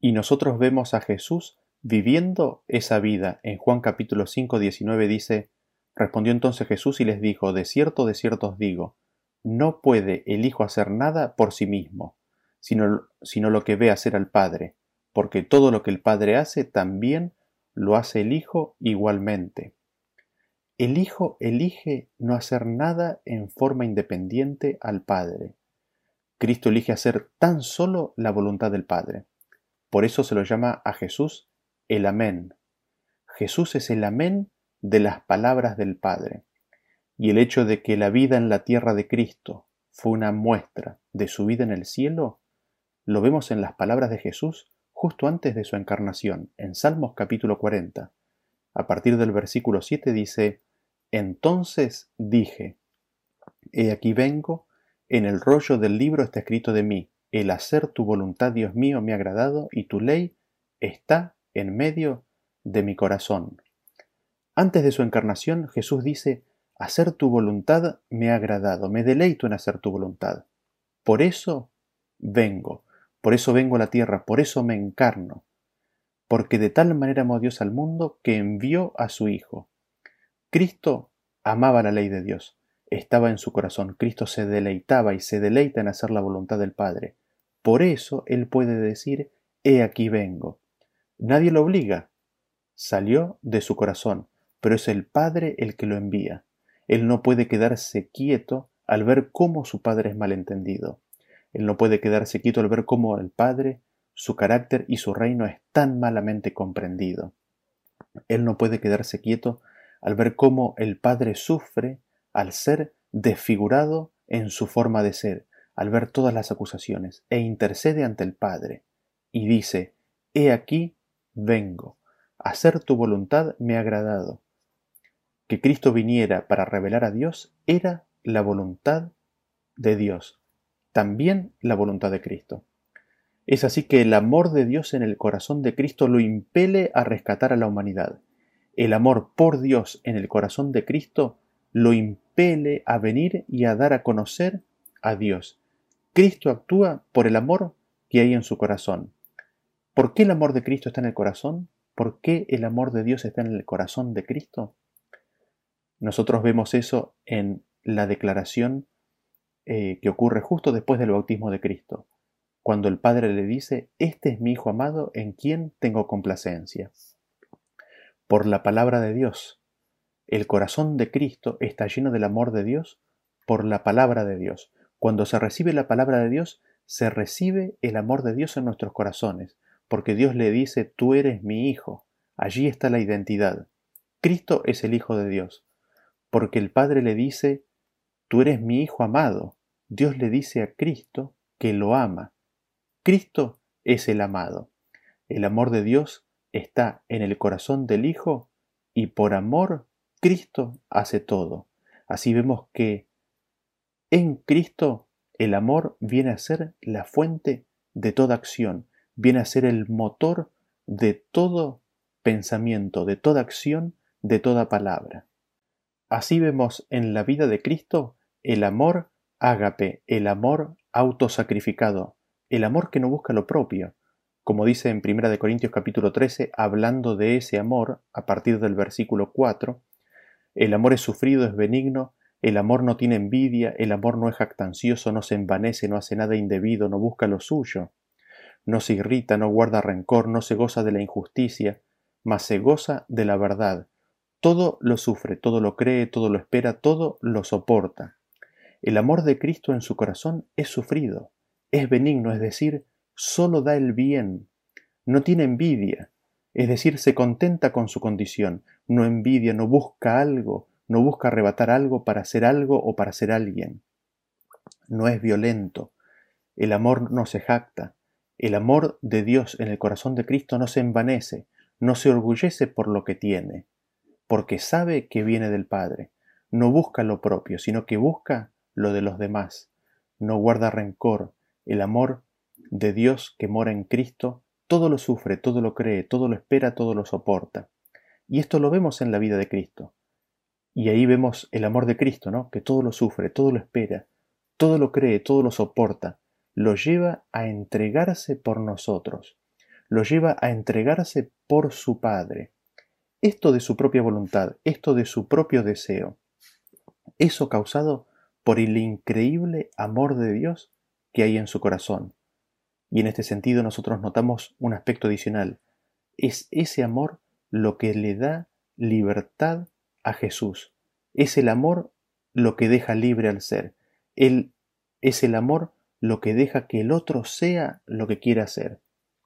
Speaker 2: Y nosotros vemos a Jesús viviendo esa vida. En Juan capítulo 5, 19 dice, Respondió entonces Jesús y les dijo, De cierto, de cierto os digo, no puede el Hijo hacer nada por sí mismo, sino, sino lo que ve hacer al Padre, porque todo lo que el Padre hace también lo hace el Hijo igualmente. El Hijo elige no hacer nada en forma independiente al Padre. Cristo elige hacer tan solo la voluntad del Padre. Por eso se lo llama a Jesús el Amén. Jesús es el Amén de las palabras del Padre. Y el hecho de que la vida en la tierra de Cristo fue una muestra de su vida en el cielo, lo vemos en las palabras de Jesús justo antes de su encarnación, en Salmos capítulo 40. A partir del versículo 7 dice, Entonces dije, He aquí vengo, en el rollo del libro está escrito de mí, el hacer tu voluntad, Dios mío, me ha agradado, y tu ley está en medio de mi corazón. Antes de su encarnación, Jesús dice, hacer tu voluntad me ha agradado, me deleito en hacer tu voluntad. Por eso vengo, por eso vengo a la tierra, por eso me encarno, porque de tal manera amó Dios al mundo que envió a su Hijo. Cristo amaba la ley de Dios, estaba en su corazón, Cristo se deleitaba y se deleita en hacer la voluntad del Padre. Por eso Él puede decir, He aquí vengo. Nadie lo obliga, salió de su corazón, pero es el Padre el que lo envía. Él no puede quedarse quieto al ver cómo su Padre es malentendido. Él no puede quedarse quieto al ver cómo el Padre, su carácter y su reino es tan malamente comprendido. Él no puede quedarse quieto al ver cómo el Padre sufre al ser desfigurado en su forma de ser, al ver todas las acusaciones, e intercede ante el Padre, y dice, He aquí, vengo, hacer tu voluntad me ha agradado. Que Cristo viniera para revelar a Dios era la voluntad de Dios, también la voluntad de Cristo. Es así que el amor de Dios en el corazón de Cristo lo impele a rescatar a la humanidad. El amor por Dios en el corazón de Cristo lo impele a venir y a dar a conocer a Dios. Cristo actúa por el amor que hay en su corazón. ¿Por qué el amor de Cristo está en el corazón? ¿Por qué el amor de Dios está en el corazón de Cristo? Nosotros vemos eso en la declaración eh, que ocurre justo después del bautismo de Cristo, cuando el Padre le dice, Este es mi Hijo amado en quien tengo complacencia. Por la palabra de Dios, el corazón de Cristo está lleno del amor de Dios por la palabra de Dios. Cuando se recibe la palabra de Dios, se recibe el amor de Dios en nuestros corazones, porque Dios le dice, tú eres mi Hijo. Allí está la identidad. Cristo es el Hijo de Dios, porque el Padre le dice, tú eres mi Hijo amado. Dios le dice a Cristo que lo ama. Cristo es el amado. El amor de Dios está en el corazón del Hijo y por amor Cristo hace todo. Así vemos que en Cristo el amor viene a ser la fuente de toda acción, viene a ser el motor de todo pensamiento, de toda acción, de toda palabra. Así vemos en la vida de Cristo el amor ágape, el amor autosacrificado, el amor que no busca lo propio, como dice en 1 Corintios capítulo 13, hablando de ese amor, a partir del versículo 4, el amor es sufrido, es benigno, el amor no tiene envidia, el amor no es jactancioso, no se envanece, no hace nada indebido, no busca lo suyo, no se irrita, no guarda rencor, no se goza de la injusticia, mas se goza de la verdad. Todo lo sufre, todo lo cree, todo lo espera, todo lo soporta. El amor de Cristo en su corazón es sufrido, es benigno, es decir, solo da el bien, no tiene envidia, es decir, se contenta con su condición, no envidia, no busca algo, no busca arrebatar algo para hacer algo o para ser alguien. No es violento, el amor no se jacta, El amor de Dios en el corazón de Cristo no se envanece, no se orgullece por lo que tiene, porque sabe que viene del Padre. No busca lo propio, sino que busca lo de los demás. No guarda rencor. El amor de Dios que mora en Cristo todo lo sufre, todo lo cree, todo lo espera, todo lo soporta. Y esto lo vemos en la vida de Cristo. Y ahí vemos el amor de Cristo, ¿no? Que todo lo sufre, todo lo espera, todo lo cree, todo lo soporta. Lo lleva a entregarse por nosotros. Lo lleva a entregarse por su Padre. Esto de su propia voluntad, esto de su propio deseo. Eso causado por el increíble amor de Dios que hay en su corazón. Y en este sentido nosotros notamos un aspecto adicional. Es ese amor lo que le da libertad a Jesús. Es el amor lo que deja libre al ser. Él es el amor lo que deja que el otro sea lo que quiera ser.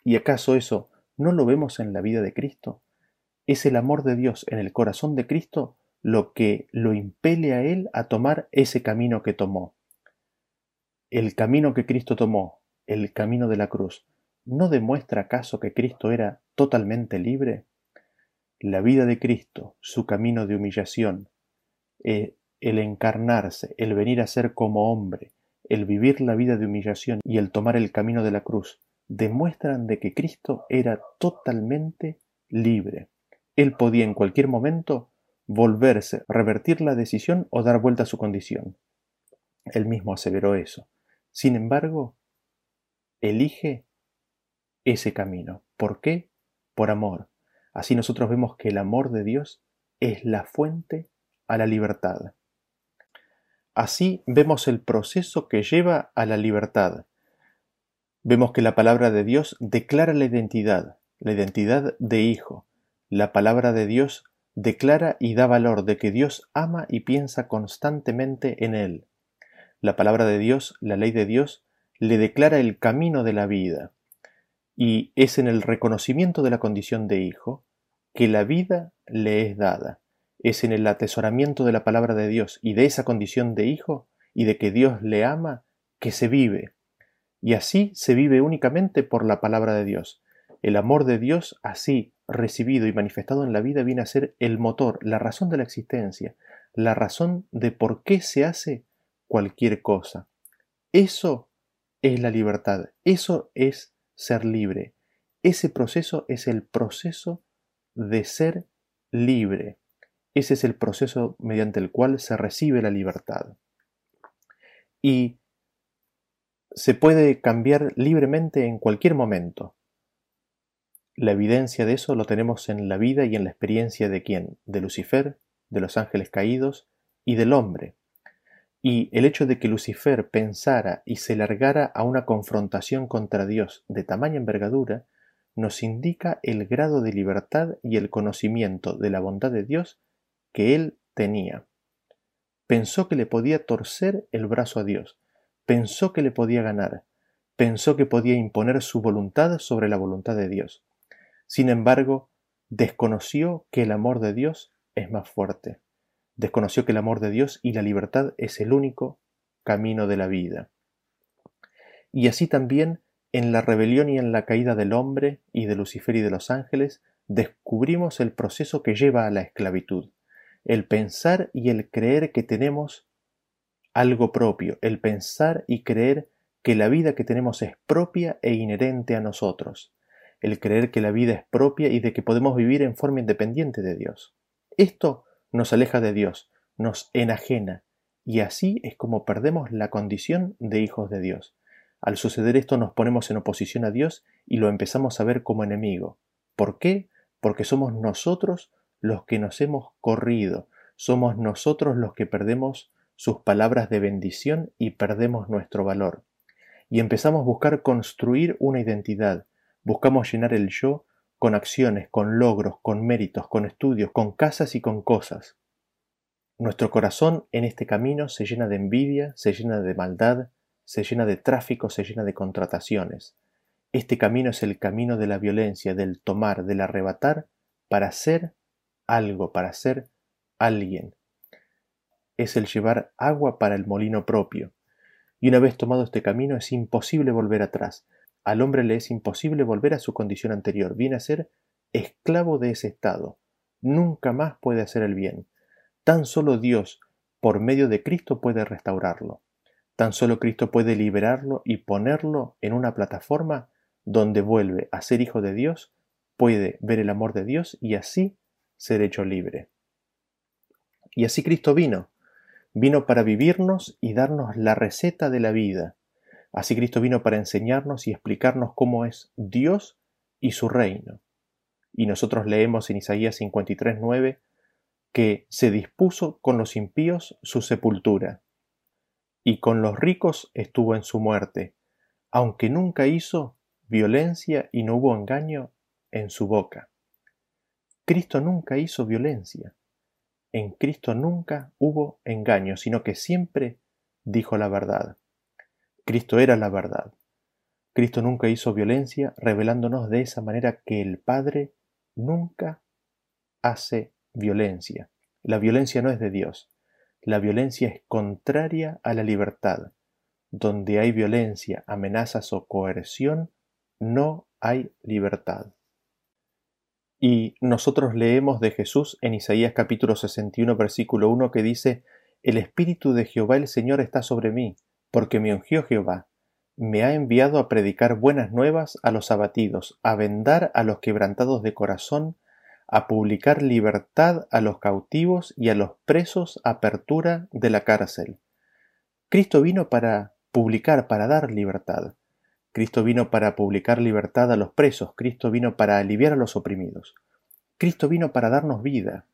Speaker 2: ¿Y acaso eso no lo vemos en la vida de Cristo? Es el amor de Dios en el corazón de Cristo lo que lo impele a Él a tomar ese camino que tomó. El camino que Cristo tomó, el camino de la cruz, ¿no demuestra acaso que Cristo era totalmente libre? la vida de Cristo, su camino de humillación, eh, el encarnarse, el venir a ser como hombre, el vivir la vida de humillación y el tomar el camino de la cruz, demuestran de que Cristo era totalmente libre. Él podía en cualquier momento volverse, revertir la decisión o dar vuelta a su condición. Él mismo aseveró eso. Sin embargo, elige ese camino. ¿Por qué? Por amor, Así nosotros vemos que el amor de Dios es la fuente a la libertad. Así vemos el proceso que lleva a la libertad. Vemos que la palabra de Dios declara la identidad, la identidad de hijo. La palabra de Dios declara y da valor de que Dios ama y piensa constantemente en él. La palabra de Dios, la ley de Dios, le declara el camino de la vida y es en el reconocimiento de la condición de hijo que la vida le es dada. Es en el atesoramiento de la palabra de Dios y de esa condición de hijo y de que Dios le ama que se vive. Y así se vive únicamente por la palabra de Dios. El amor de Dios así recibido y manifestado en la vida viene a ser el motor, la razón de la existencia, la razón de por qué se hace cualquier cosa. Eso es la libertad, eso es ser libre. Ese proceso es el proceso de ser libre. Ese es el proceso mediante el cual se recibe la libertad. Y se puede cambiar libremente en cualquier momento. La evidencia de eso lo tenemos en la vida y en la experiencia de quién? De Lucifer, de los ángeles caídos y del hombre. Y el hecho de que Lucifer pensara y se largara a una confrontación contra Dios de tamaña envergadura nos indica el grado de libertad y el conocimiento de la bondad de Dios que él tenía. Pensó que le podía torcer el brazo a Dios, pensó que le podía ganar, pensó que podía imponer su voluntad sobre la voluntad de Dios. Sin embargo, desconoció que el amor de Dios es más fuerte desconoció que el amor de Dios y la libertad es el único camino de la vida. Y así también en la rebelión y en la caída del hombre y de Lucifer y de los ángeles descubrimos el proceso que lleva a la esclavitud, el pensar y el creer que tenemos algo propio, el pensar y creer que la vida que tenemos es propia e inherente a nosotros, el creer que la vida es propia y de que podemos vivir en forma independiente de Dios. Esto nos aleja de Dios, nos enajena, y así es como perdemos la condición de hijos de Dios. Al suceder esto nos ponemos en oposición a Dios y lo empezamos a ver como enemigo. ¿Por qué? Porque somos nosotros los que nos hemos corrido, somos nosotros los que perdemos sus palabras de bendición y perdemos nuestro valor. Y empezamos a buscar construir una identidad, buscamos llenar el yo con acciones, con logros, con méritos, con estudios, con casas y con cosas. Nuestro corazón en este camino se llena de envidia, se llena de maldad, se llena de tráfico, se llena de contrataciones. Este camino es el camino de la violencia, del tomar, del arrebatar, para ser algo, para ser alguien. Es el llevar agua para el molino propio. Y una vez tomado este camino es imposible volver atrás. al hombre le es imposible volver a su condición anterior, viene a ser esclavo de ese estado. Nunca más puede hacer el bien. Tan solo Dios, por medio de Cristo, puede restaurarlo. Tan solo Cristo puede liberarlo y ponerlo en una plataforma donde vuelve a ser hijo de Dios, puede ver el amor de Dios y así ser hecho libre. Y así Cristo vino. Vino para vivirnos y darnos la receta de la vida. Así Cristo vino para enseñarnos y explicarnos cómo es Dios y su reino. Y nosotros leemos en Isaías 53.9 que se dispuso con los impíos su sepultura, y con los ricos estuvo en su muerte, aunque nunca hizo violencia y no hubo engaño en su boca. Cristo nunca hizo violencia. En Cristo nunca hubo engaño, sino que siempre dijo la verdad. Cristo era la verdad. Cristo nunca hizo violencia, revelándonos de esa manera que el Padre nunca hace violencia. La violencia no es de Dios. La violencia es contraria a la libertad. Donde hay violencia, amenazas o coerción, no hay libertad. Y nosotros leemos de Jesús en Isaías capítulo 61 versículo 1 que dice, El Espíritu de Jehová el Señor está sobre mí, porque me ungió Jehová, me ha enviado a predicar buenas nuevas a los abatidos, a vendar a los quebrantados de corazón, a publicar libertad a los cautivos y a los presos apertura de la cárcel. Cristo vino para publicar, para dar libertad. Cristo vino para publicar libertad a los presos, Cristo vino para aliviar a los oprimidos. Cristo vino para darnos vida.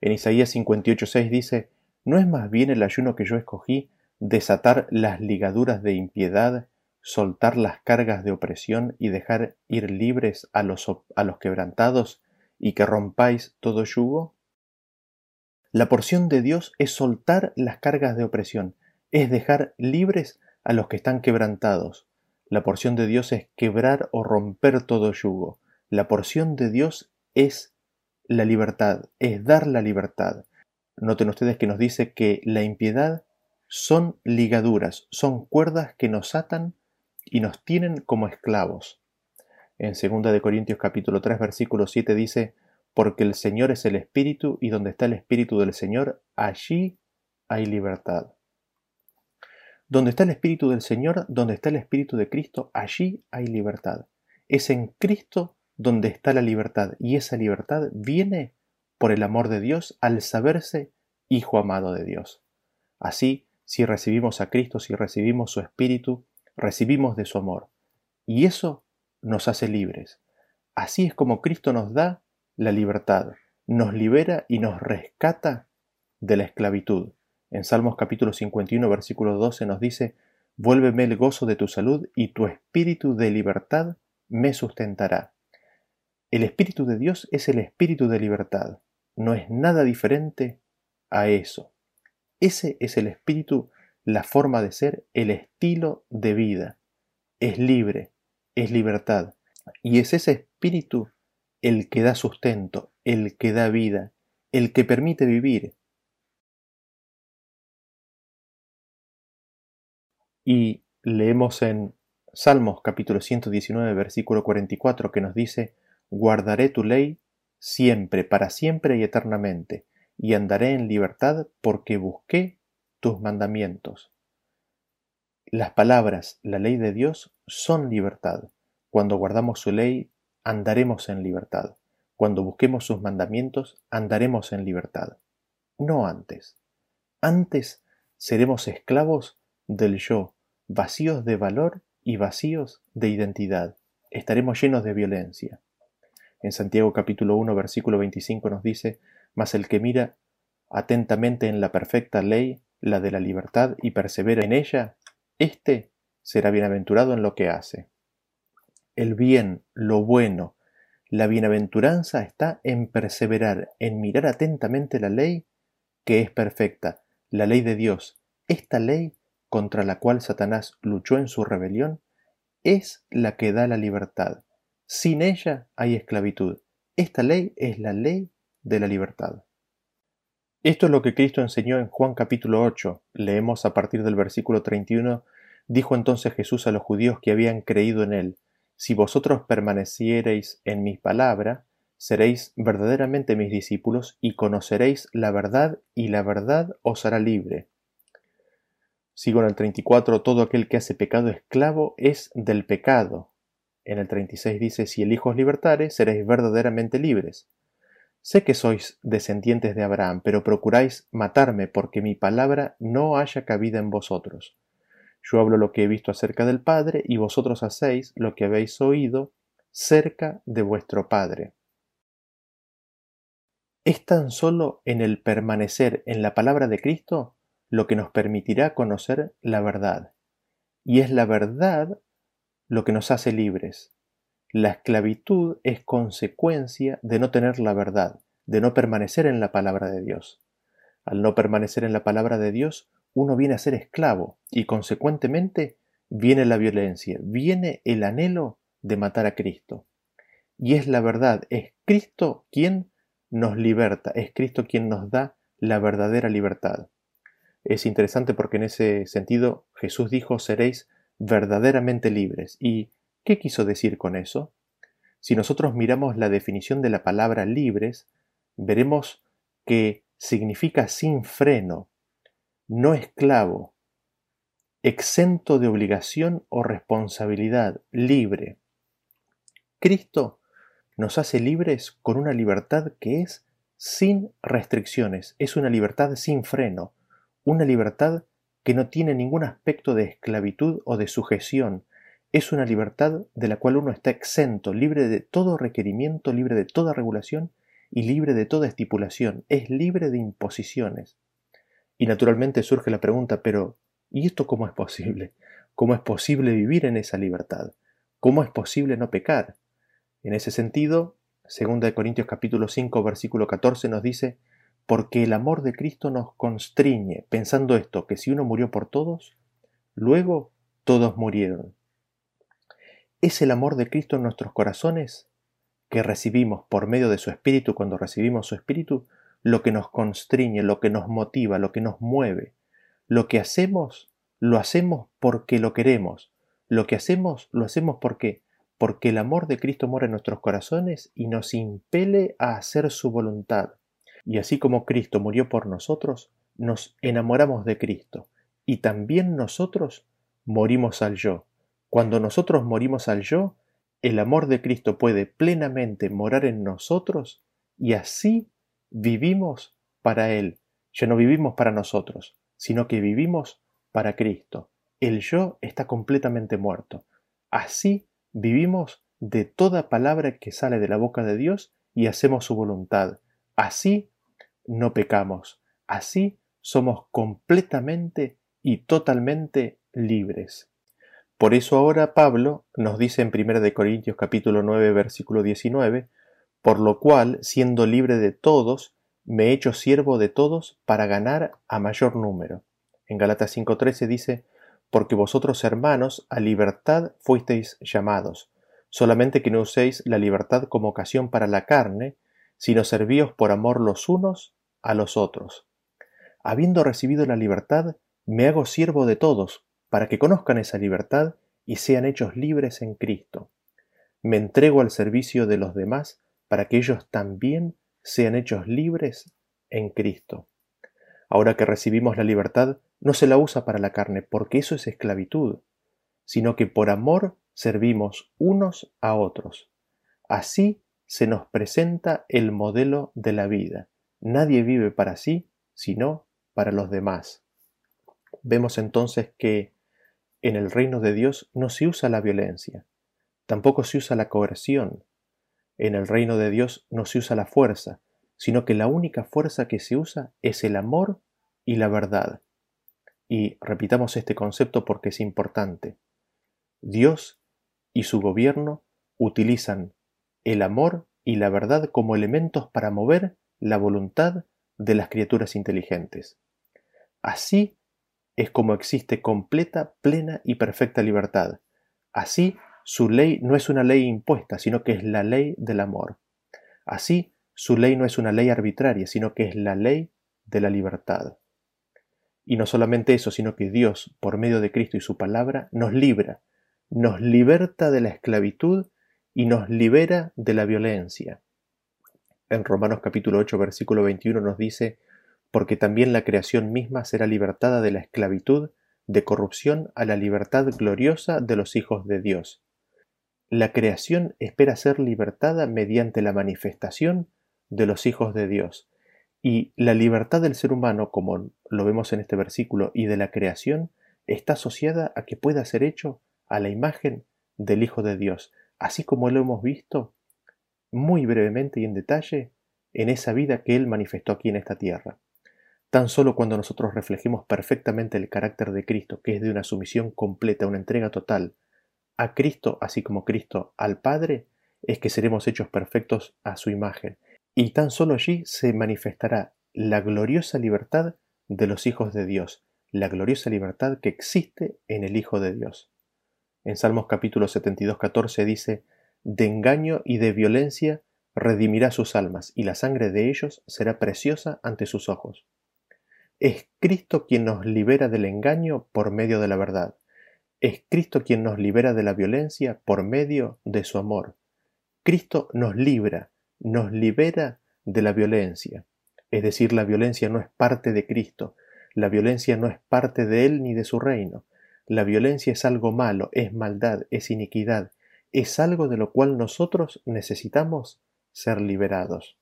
Speaker 2: En Isaías 58.6 dice, ¿no es más bien el ayuno que yo escogí desatar las ligaduras de impiedad, soltar las cargas de opresión y dejar ir libres a los, a los quebrantados y que rompáis todo yugo? La porción de Dios es soltar las cargas de opresión, es dejar libres a los que están quebrantados, la porción de Dios es quebrar o romper todo yugo. La porción de Dios es la libertad, es dar la libertad. Noten ustedes que nos dice que la impiedad son ligaduras, son cuerdas que nos atan y nos tienen como esclavos. En 2 de Corintios capítulo 3 versículo 7 dice, porque el Señor es el Espíritu y donde está el Espíritu del Señor, allí hay libertad. Donde está el Espíritu del Señor, donde está el Espíritu de Cristo, allí hay libertad. Es en Cristo donde está la libertad y esa libertad viene por el amor de Dios al saberse Hijo amado de Dios. Así, si recibimos a Cristo, si recibimos su Espíritu, recibimos de su amor. Y eso nos hace libres. Así es como Cristo nos da la libertad, nos libera y nos rescata de la esclavitud. En Salmos capítulo 51, versículo 12 nos dice, Vuélveme el gozo de tu salud y tu espíritu de libertad me sustentará. El espíritu de Dios es el espíritu de libertad. No es nada diferente a eso. Ese es el espíritu, la forma de ser, el estilo de vida. Es libre, es libertad. Y es ese espíritu el que da sustento, el que da vida, el que permite vivir, Y leemos en Salmos capítulo 119 versículo 44 que nos dice, Guardaré tu ley siempre, para siempre y eternamente, y andaré en libertad porque busqué tus mandamientos. Las palabras, la ley de Dios, son libertad. Cuando guardamos su ley, andaremos en libertad. Cuando busquemos sus mandamientos, andaremos en libertad. No antes. Antes seremos esclavos del yo, vacíos de valor y vacíos de identidad. Estaremos llenos de violencia. En Santiago capítulo 1 versículo 25 nos dice, Mas el que mira atentamente en la perfecta ley, la de la libertad, y persevera en ella, éste será bienaventurado en lo que hace. El bien, lo bueno, la bienaventuranza está en perseverar, en mirar atentamente la ley que es perfecta, la ley de Dios. Esta ley contra la cual Satanás luchó en su rebelión, es la que da la libertad. Sin ella hay esclavitud. Esta ley es la ley de la libertad. Esto es lo que Cristo enseñó en Juan capítulo 8. Leemos a partir del versículo 31. Dijo entonces Jesús a los judíos que habían creído en él, Si vosotros permaneciereis en mi palabra, seréis verdaderamente mis discípulos y conoceréis la verdad y la verdad os hará libre. Sigo en el 34, todo aquel que hace pecado esclavo es del pecado. En el 36 dice, si el Hijo os libertare, seréis verdaderamente libres. Sé que sois descendientes de Abraham, pero procuráis matarme porque mi palabra no haya cabida en vosotros. Yo hablo lo que he visto acerca del Padre, y vosotros hacéis lo que habéis oído cerca de vuestro Padre. Es tan solo en el permanecer en la palabra de Cristo lo que nos permitirá conocer la verdad. Y es la verdad lo que nos hace libres. La esclavitud es consecuencia de no tener la verdad, de no permanecer en la palabra de Dios. Al no permanecer en la palabra de Dios, uno viene a ser esclavo y consecuentemente viene la violencia, viene el anhelo de matar a Cristo. Y es la verdad, es Cristo quien nos liberta, es Cristo quien nos da la verdadera libertad. Es interesante porque en ese sentido Jesús dijo seréis verdaderamente libres. ¿Y qué quiso decir con eso? Si nosotros miramos la definición de la palabra libres, veremos que significa sin freno, no esclavo, exento de obligación o responsabilidad, libre. Cristo nos hace libres con una libertad que es sin restricciones, es una libertad sin freno, una libertad que no tiene ningún aspecto de esclavitud o de sujeción, es una libertad de la cual uno está exento, libre de todo requerimiento, libre de toda regulación y libre de toda estipulación, es libre de imposiciones. Y naturalmente surge la pregunta, pero ¿y esto cómo es posible? ¿Cómo es posible vivir en esa libertad? ¿Cómo es posible no pecar? En ese sentido, 2 Corintios capítulo 5 versículo 14 nos dice, porque el amor de Cristo nos constriñe, pensando esto, que si uno murió por todos, luego todos murieron. Es el amor de Cristo en nuestros corazones que recibimos por medio de su Espíritu cuando recibimos su Espíritu, lo que nos constriñe, lo que nos motiva, lo que nos mueve. Lo que hacemos, lo hacemos porque lo queremos. Lo que hacemos, lo hacemos porque porque el amor de Cristo mora en nuestros corazones y nos impele a hacer su voluntad. Y así como Cristo murió por nosotros, nos enamoramos de Cristo. Y también nosotros morimos al yo. Cuando nosotros morimos al yo, el amor de Cristo puede plenamente morar en nosotros y así vivimos para Él. Ya no vivimos para nosotros, sino que vivimos para Cristo. El yo está completamente muerto. Así vivimos de toda palabra que sale de la boca de Dios y hacemos su voluntad. Así no pecamos. Así somos completamente y totalmente libres. Por eso ahora Pablo nos dice en 1 Corintios capítulo 9 versículo 19, por lo cual, siendo libre de todos, me he hecho siervo de todos para ganar a mayor número. En Galatas 5:13 dice, porque vosotros hermanos a libertad fuisteis llamados, solamente que no uséis la libertad como ocasión para la carne, sino servíos por amor los unos a los otros. Habiendo recibido la libertad, me hago siervo de todos, para que conozcan esa libertad y sean hechos libres en Cristo. Me entrego al servicio de los demás, para que ellos también sean hechos libres en Cristo. Ahora que recibimos la libertad, no se la usa para la carne, porque eso es esclavitud, sino que por amor servimos unos a otros. Así se nos presenta el modelo de la vida. Nadie vive para sí, sino para los demás. Vemos entonces que en el reino de Dios no se usa la violencia, tampoco se usa la coerción. En el reino de Dios no se usa la fuerza, sino que la única fuerza que se usa es el amor y la verdad. Y repitamos este concepto porque es importante. Dios y su gobierno utilizan el amor y la verdad como elementos para mover la voluntad de las criaturas inteligentes. Así es como existe completa, plena y perfecta libertad. Así su ley no es una ley impuesta, sino que es la ley del amor. Así su ley no es una ley arbitraria, sino que es la ley de la libertad. Y no solamente eso, sino que Dios, por medio de Cristo y su palabra, nos libra, nos liberta de la esclavitud y nos libera de la violencia. En Romanos capítulo 8, versículo 21 nos dice, porque también la creación misma será libertada de la esclavitud, de corrupción a la libertad gloriosa de los hijos de Dios. La creación espera ser libertada mediante la manifestación de los hijos de Dios. Y la libertad del ser humano, como lo vemos en este versículo, y de la creación, está asociada a que pueda ser hecho a la imagen del Hijo de Dios, así como lo hemos visto muy brevemente y en detalle en esa vida que Él manifestó aquí en esta tierra. Tan solo cuando nosotros reflejemos perfectamente el carácter de Cristo, que es de una sumisión completa, una entrega total, a Cristo, así como Cristo al Padre, es que seremos hechos perfectos a su imagen y tan solo allí se manifestará la gloriosa libertad de los hijos de Dios, la gloriosa libertad que existe en el Hijo de Dios. En Salmos capítulo 72, 14 dice, De engaño y de violencia redimirá sus almas, y la sangre de ellos será preciosa ante sus ojos. Es Cristo quien nos libera del engaño por medio de la verdad. Es Cristo quien nos libera de la violencia por medio de su amor. Cristo nos libra, nos libera de la violencia. Es decir, la violencia no es parte de Cristo, la violencia no es parte de Él ni de su reino. La violencia es algo malo, es maldad, es iniquidad, es algo de lo cual nosotros necesitamos ser liberados.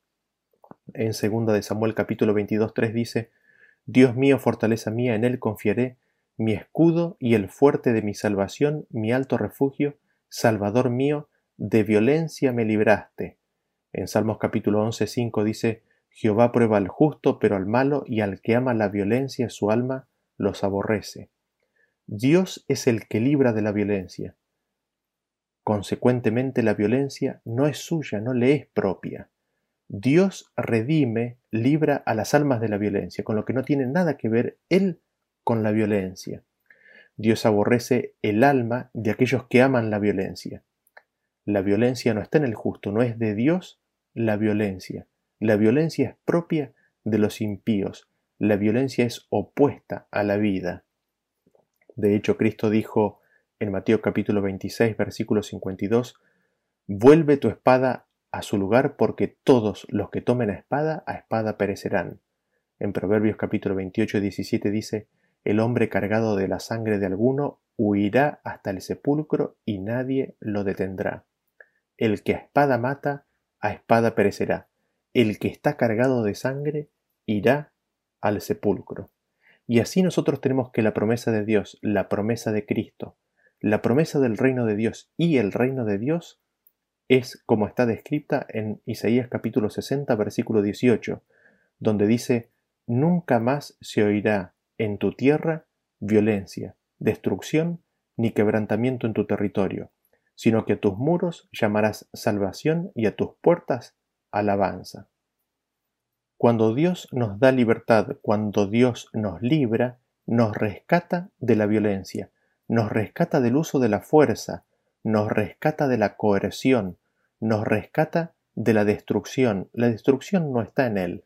Speaker 2: En 2 de Samuel capítulo 22, 3 dice, Dios mío, fortaleza mía, en Él confiaré, mi escudo y el fuerte de mi salvación, mi alto refugio, Salvador mío, de violencia me libraste, en Salmos capítulo 11, 5 dice, Jehová prueba al justo, pero al malo y al que ama la violencia su alma los aborrece. Dios es el que libra de la violencia. Consecuentemente la violencia no es suya, no le es propia. Dios redime, libra a las almas de la violencia, con lo que no tiene nada que ver Él con la violencia. Dios aborrece el alma de aquellos que aman la violencia. La violencia no está en el justo, no es de Dios la violencia. La violencia es propia de los impíos. La violencia es opuesta a la vida. De hecho, Cristo dijo en Mateo capítulo 26, versículo 52, Vuelve tu espada a su lugar porque todos los que tomen a espada, a espada perecerán. En Proverbios capítulo 28, 17 dice, El hombre cargado de la sangre de alguno huirá hasta el sepulcro y nadie lo detendrá. El que a espada mata, a espada perecerá. El que está cargado de sangre, irá al sepulcro. Y así nosotros tenemos que la promesa de Dios, la promesa de Cristo, la promesa del reino de Dios y el reino de Dios es como está descrita en Isaías capítulo 60 versículo 18, donde dice, Nunca más se oirá en tu tierra violencia, destrucción ni quebrantamiento en tu territorio, sino que a tus muros llamarás salvación y a tus puertas alabanza. Cuando Dios nos da libertad, cuando Dios nos libra, nos rescata de la violencia, nos rescata del uso de la fuerza, nos rescata de la coerción, nos rescata de la destrucción. La destrucción no está en Él.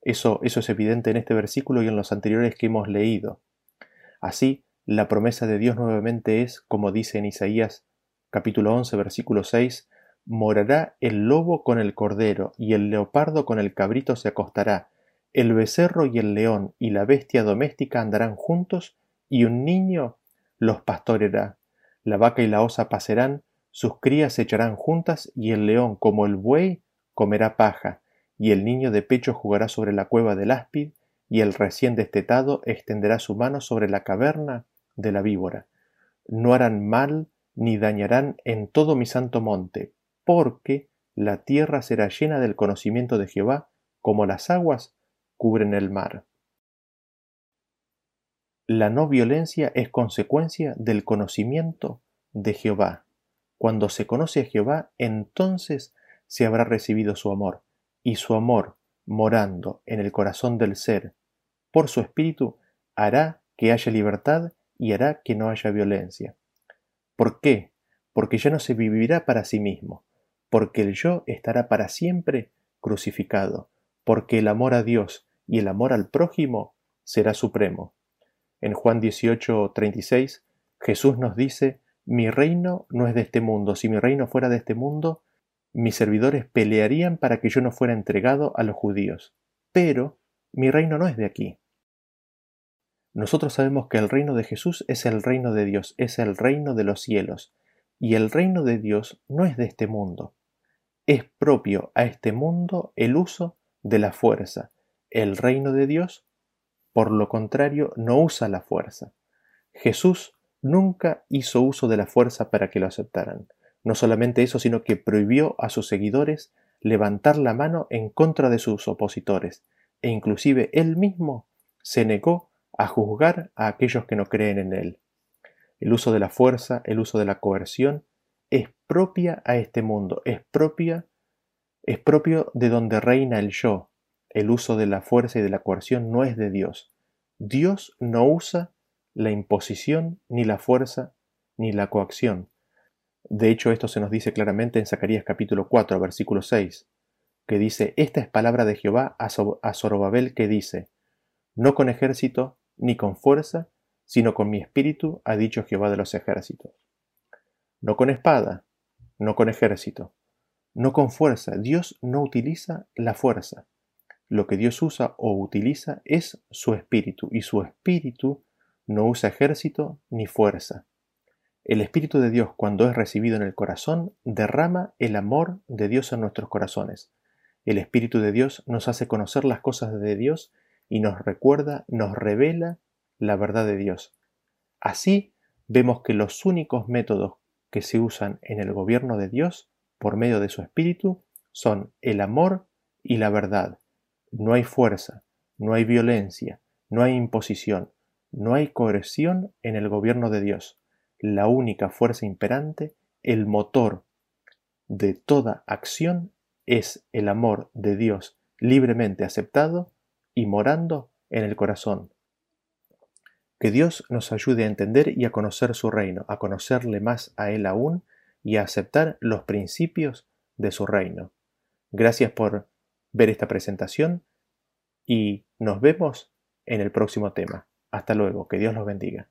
Speaker 2: Eso, es evidente en este versículo y en los anteriores que hemos leído. Así, la promesa de Dios nuevamente es, como dice en Isaías capítulo 11, versículo 6, morará el lobo con el cordero, y el leopardo con el cabrito se acostará, el becerro y el león y la bestia doméstica andarán juntos, y un niño los pastoreará. La vaca y la osa pasarán, sus crías se echarán juntas, y el león, como el buey, comerá paja, y el niño de pecho jugará sobre la cueva del áspid, y el recién destetado extenderá su mano sobre la caverna de la víbora. No harán mal ni dañarán en todo mi santo monte, porque la tierra será llena del conocimiento de Jehová, como las aguas cubren el mar. La no violencia es consecuencia del conocimiento de Jehová. Cuando se conoce a Jehová, entonces se habrá recibido su amor, y su amor, morando en el corazón del ser, por su espíritu, hará que haya libertad y hará que no haya violencia. ¿Por qué? Porque ya no se vivirá para sí mismo, porque el yo estará para siempre crucificado, porque el amor a Dios y el amor al prójimo será supremo. En Juan 18:36 Jesús nos dice, mi reino no es de este mundo, si mi reino fuera de este mundo, mis servidores pelearían para que yo no fuera entregado a los judíos. Pero mi reino no es de aquí. Nosotros sabemos que el reino de Jesús es el reino de Dios, es el reino de los cielos, y el reino de Dios no es de este mundo. Es propio a este mundo el uso de la fuerza. El reino de Dios, por lo contrario, no usa la fuerza. Jesús nunca hizo uso de la fuerza para que lo aceptaran. No solamente eso, sino que prohibió a sus seguidores levantar la mano en contra de sus opositores, e inclusive él mismo se negó a juzgar a aquellos que no creen en él. El uso de la fuerza, el uso de la coerción, propia a este mundo, es propia, es propio de donde reina el yo. El uso de la fuerza y de la coerción no es de Dios. Dios no usa la imposición, ni la fuerza, ni la coacción. De hecho, esto se nos dice claramente en Zacarías capítulo 4, versículo 6, que dice, Esta es palabra de Jehová a Zorobabel que dice, No con ejército, ni con fuerza, sino con mi espíritu, ha dicho Jehová de los ejércitos. No con espada, no con ejército, no con fuerza. Dios no utiliza la fuerza. Lo que Dios usa o utiliza es su espíritu, y su espíritu no usa ejército ni fuerza. El Espíritu de Dios, cuando es recibido en el corazón, derrama el amor de Dios en nuestros corazones. El Espíritu de Dios nos hace conocer las cosas de Dios y nos recuerda, nos revela la verdad de Dios. Así vemos que los únicos métodos que se usan en el gobierno de Dios por medio de su Espíritu son el amor y la verdad. No hay fuerza, no hay violencia, no hay imposición, no hay coerción en el gobierno de Dios. La única fuerza imperante, el motor de toda acción, es el amor de Dios libremente aceptado y morando en el corazón. Que Dios nos ayude a entender y a conocer su reino, a conocerle más a Él aún y a aceptar los principios de su reino. Gracias por ver esta presentación y nos vemos en el próximo tema. Hasta luego, que Dios los bendiga.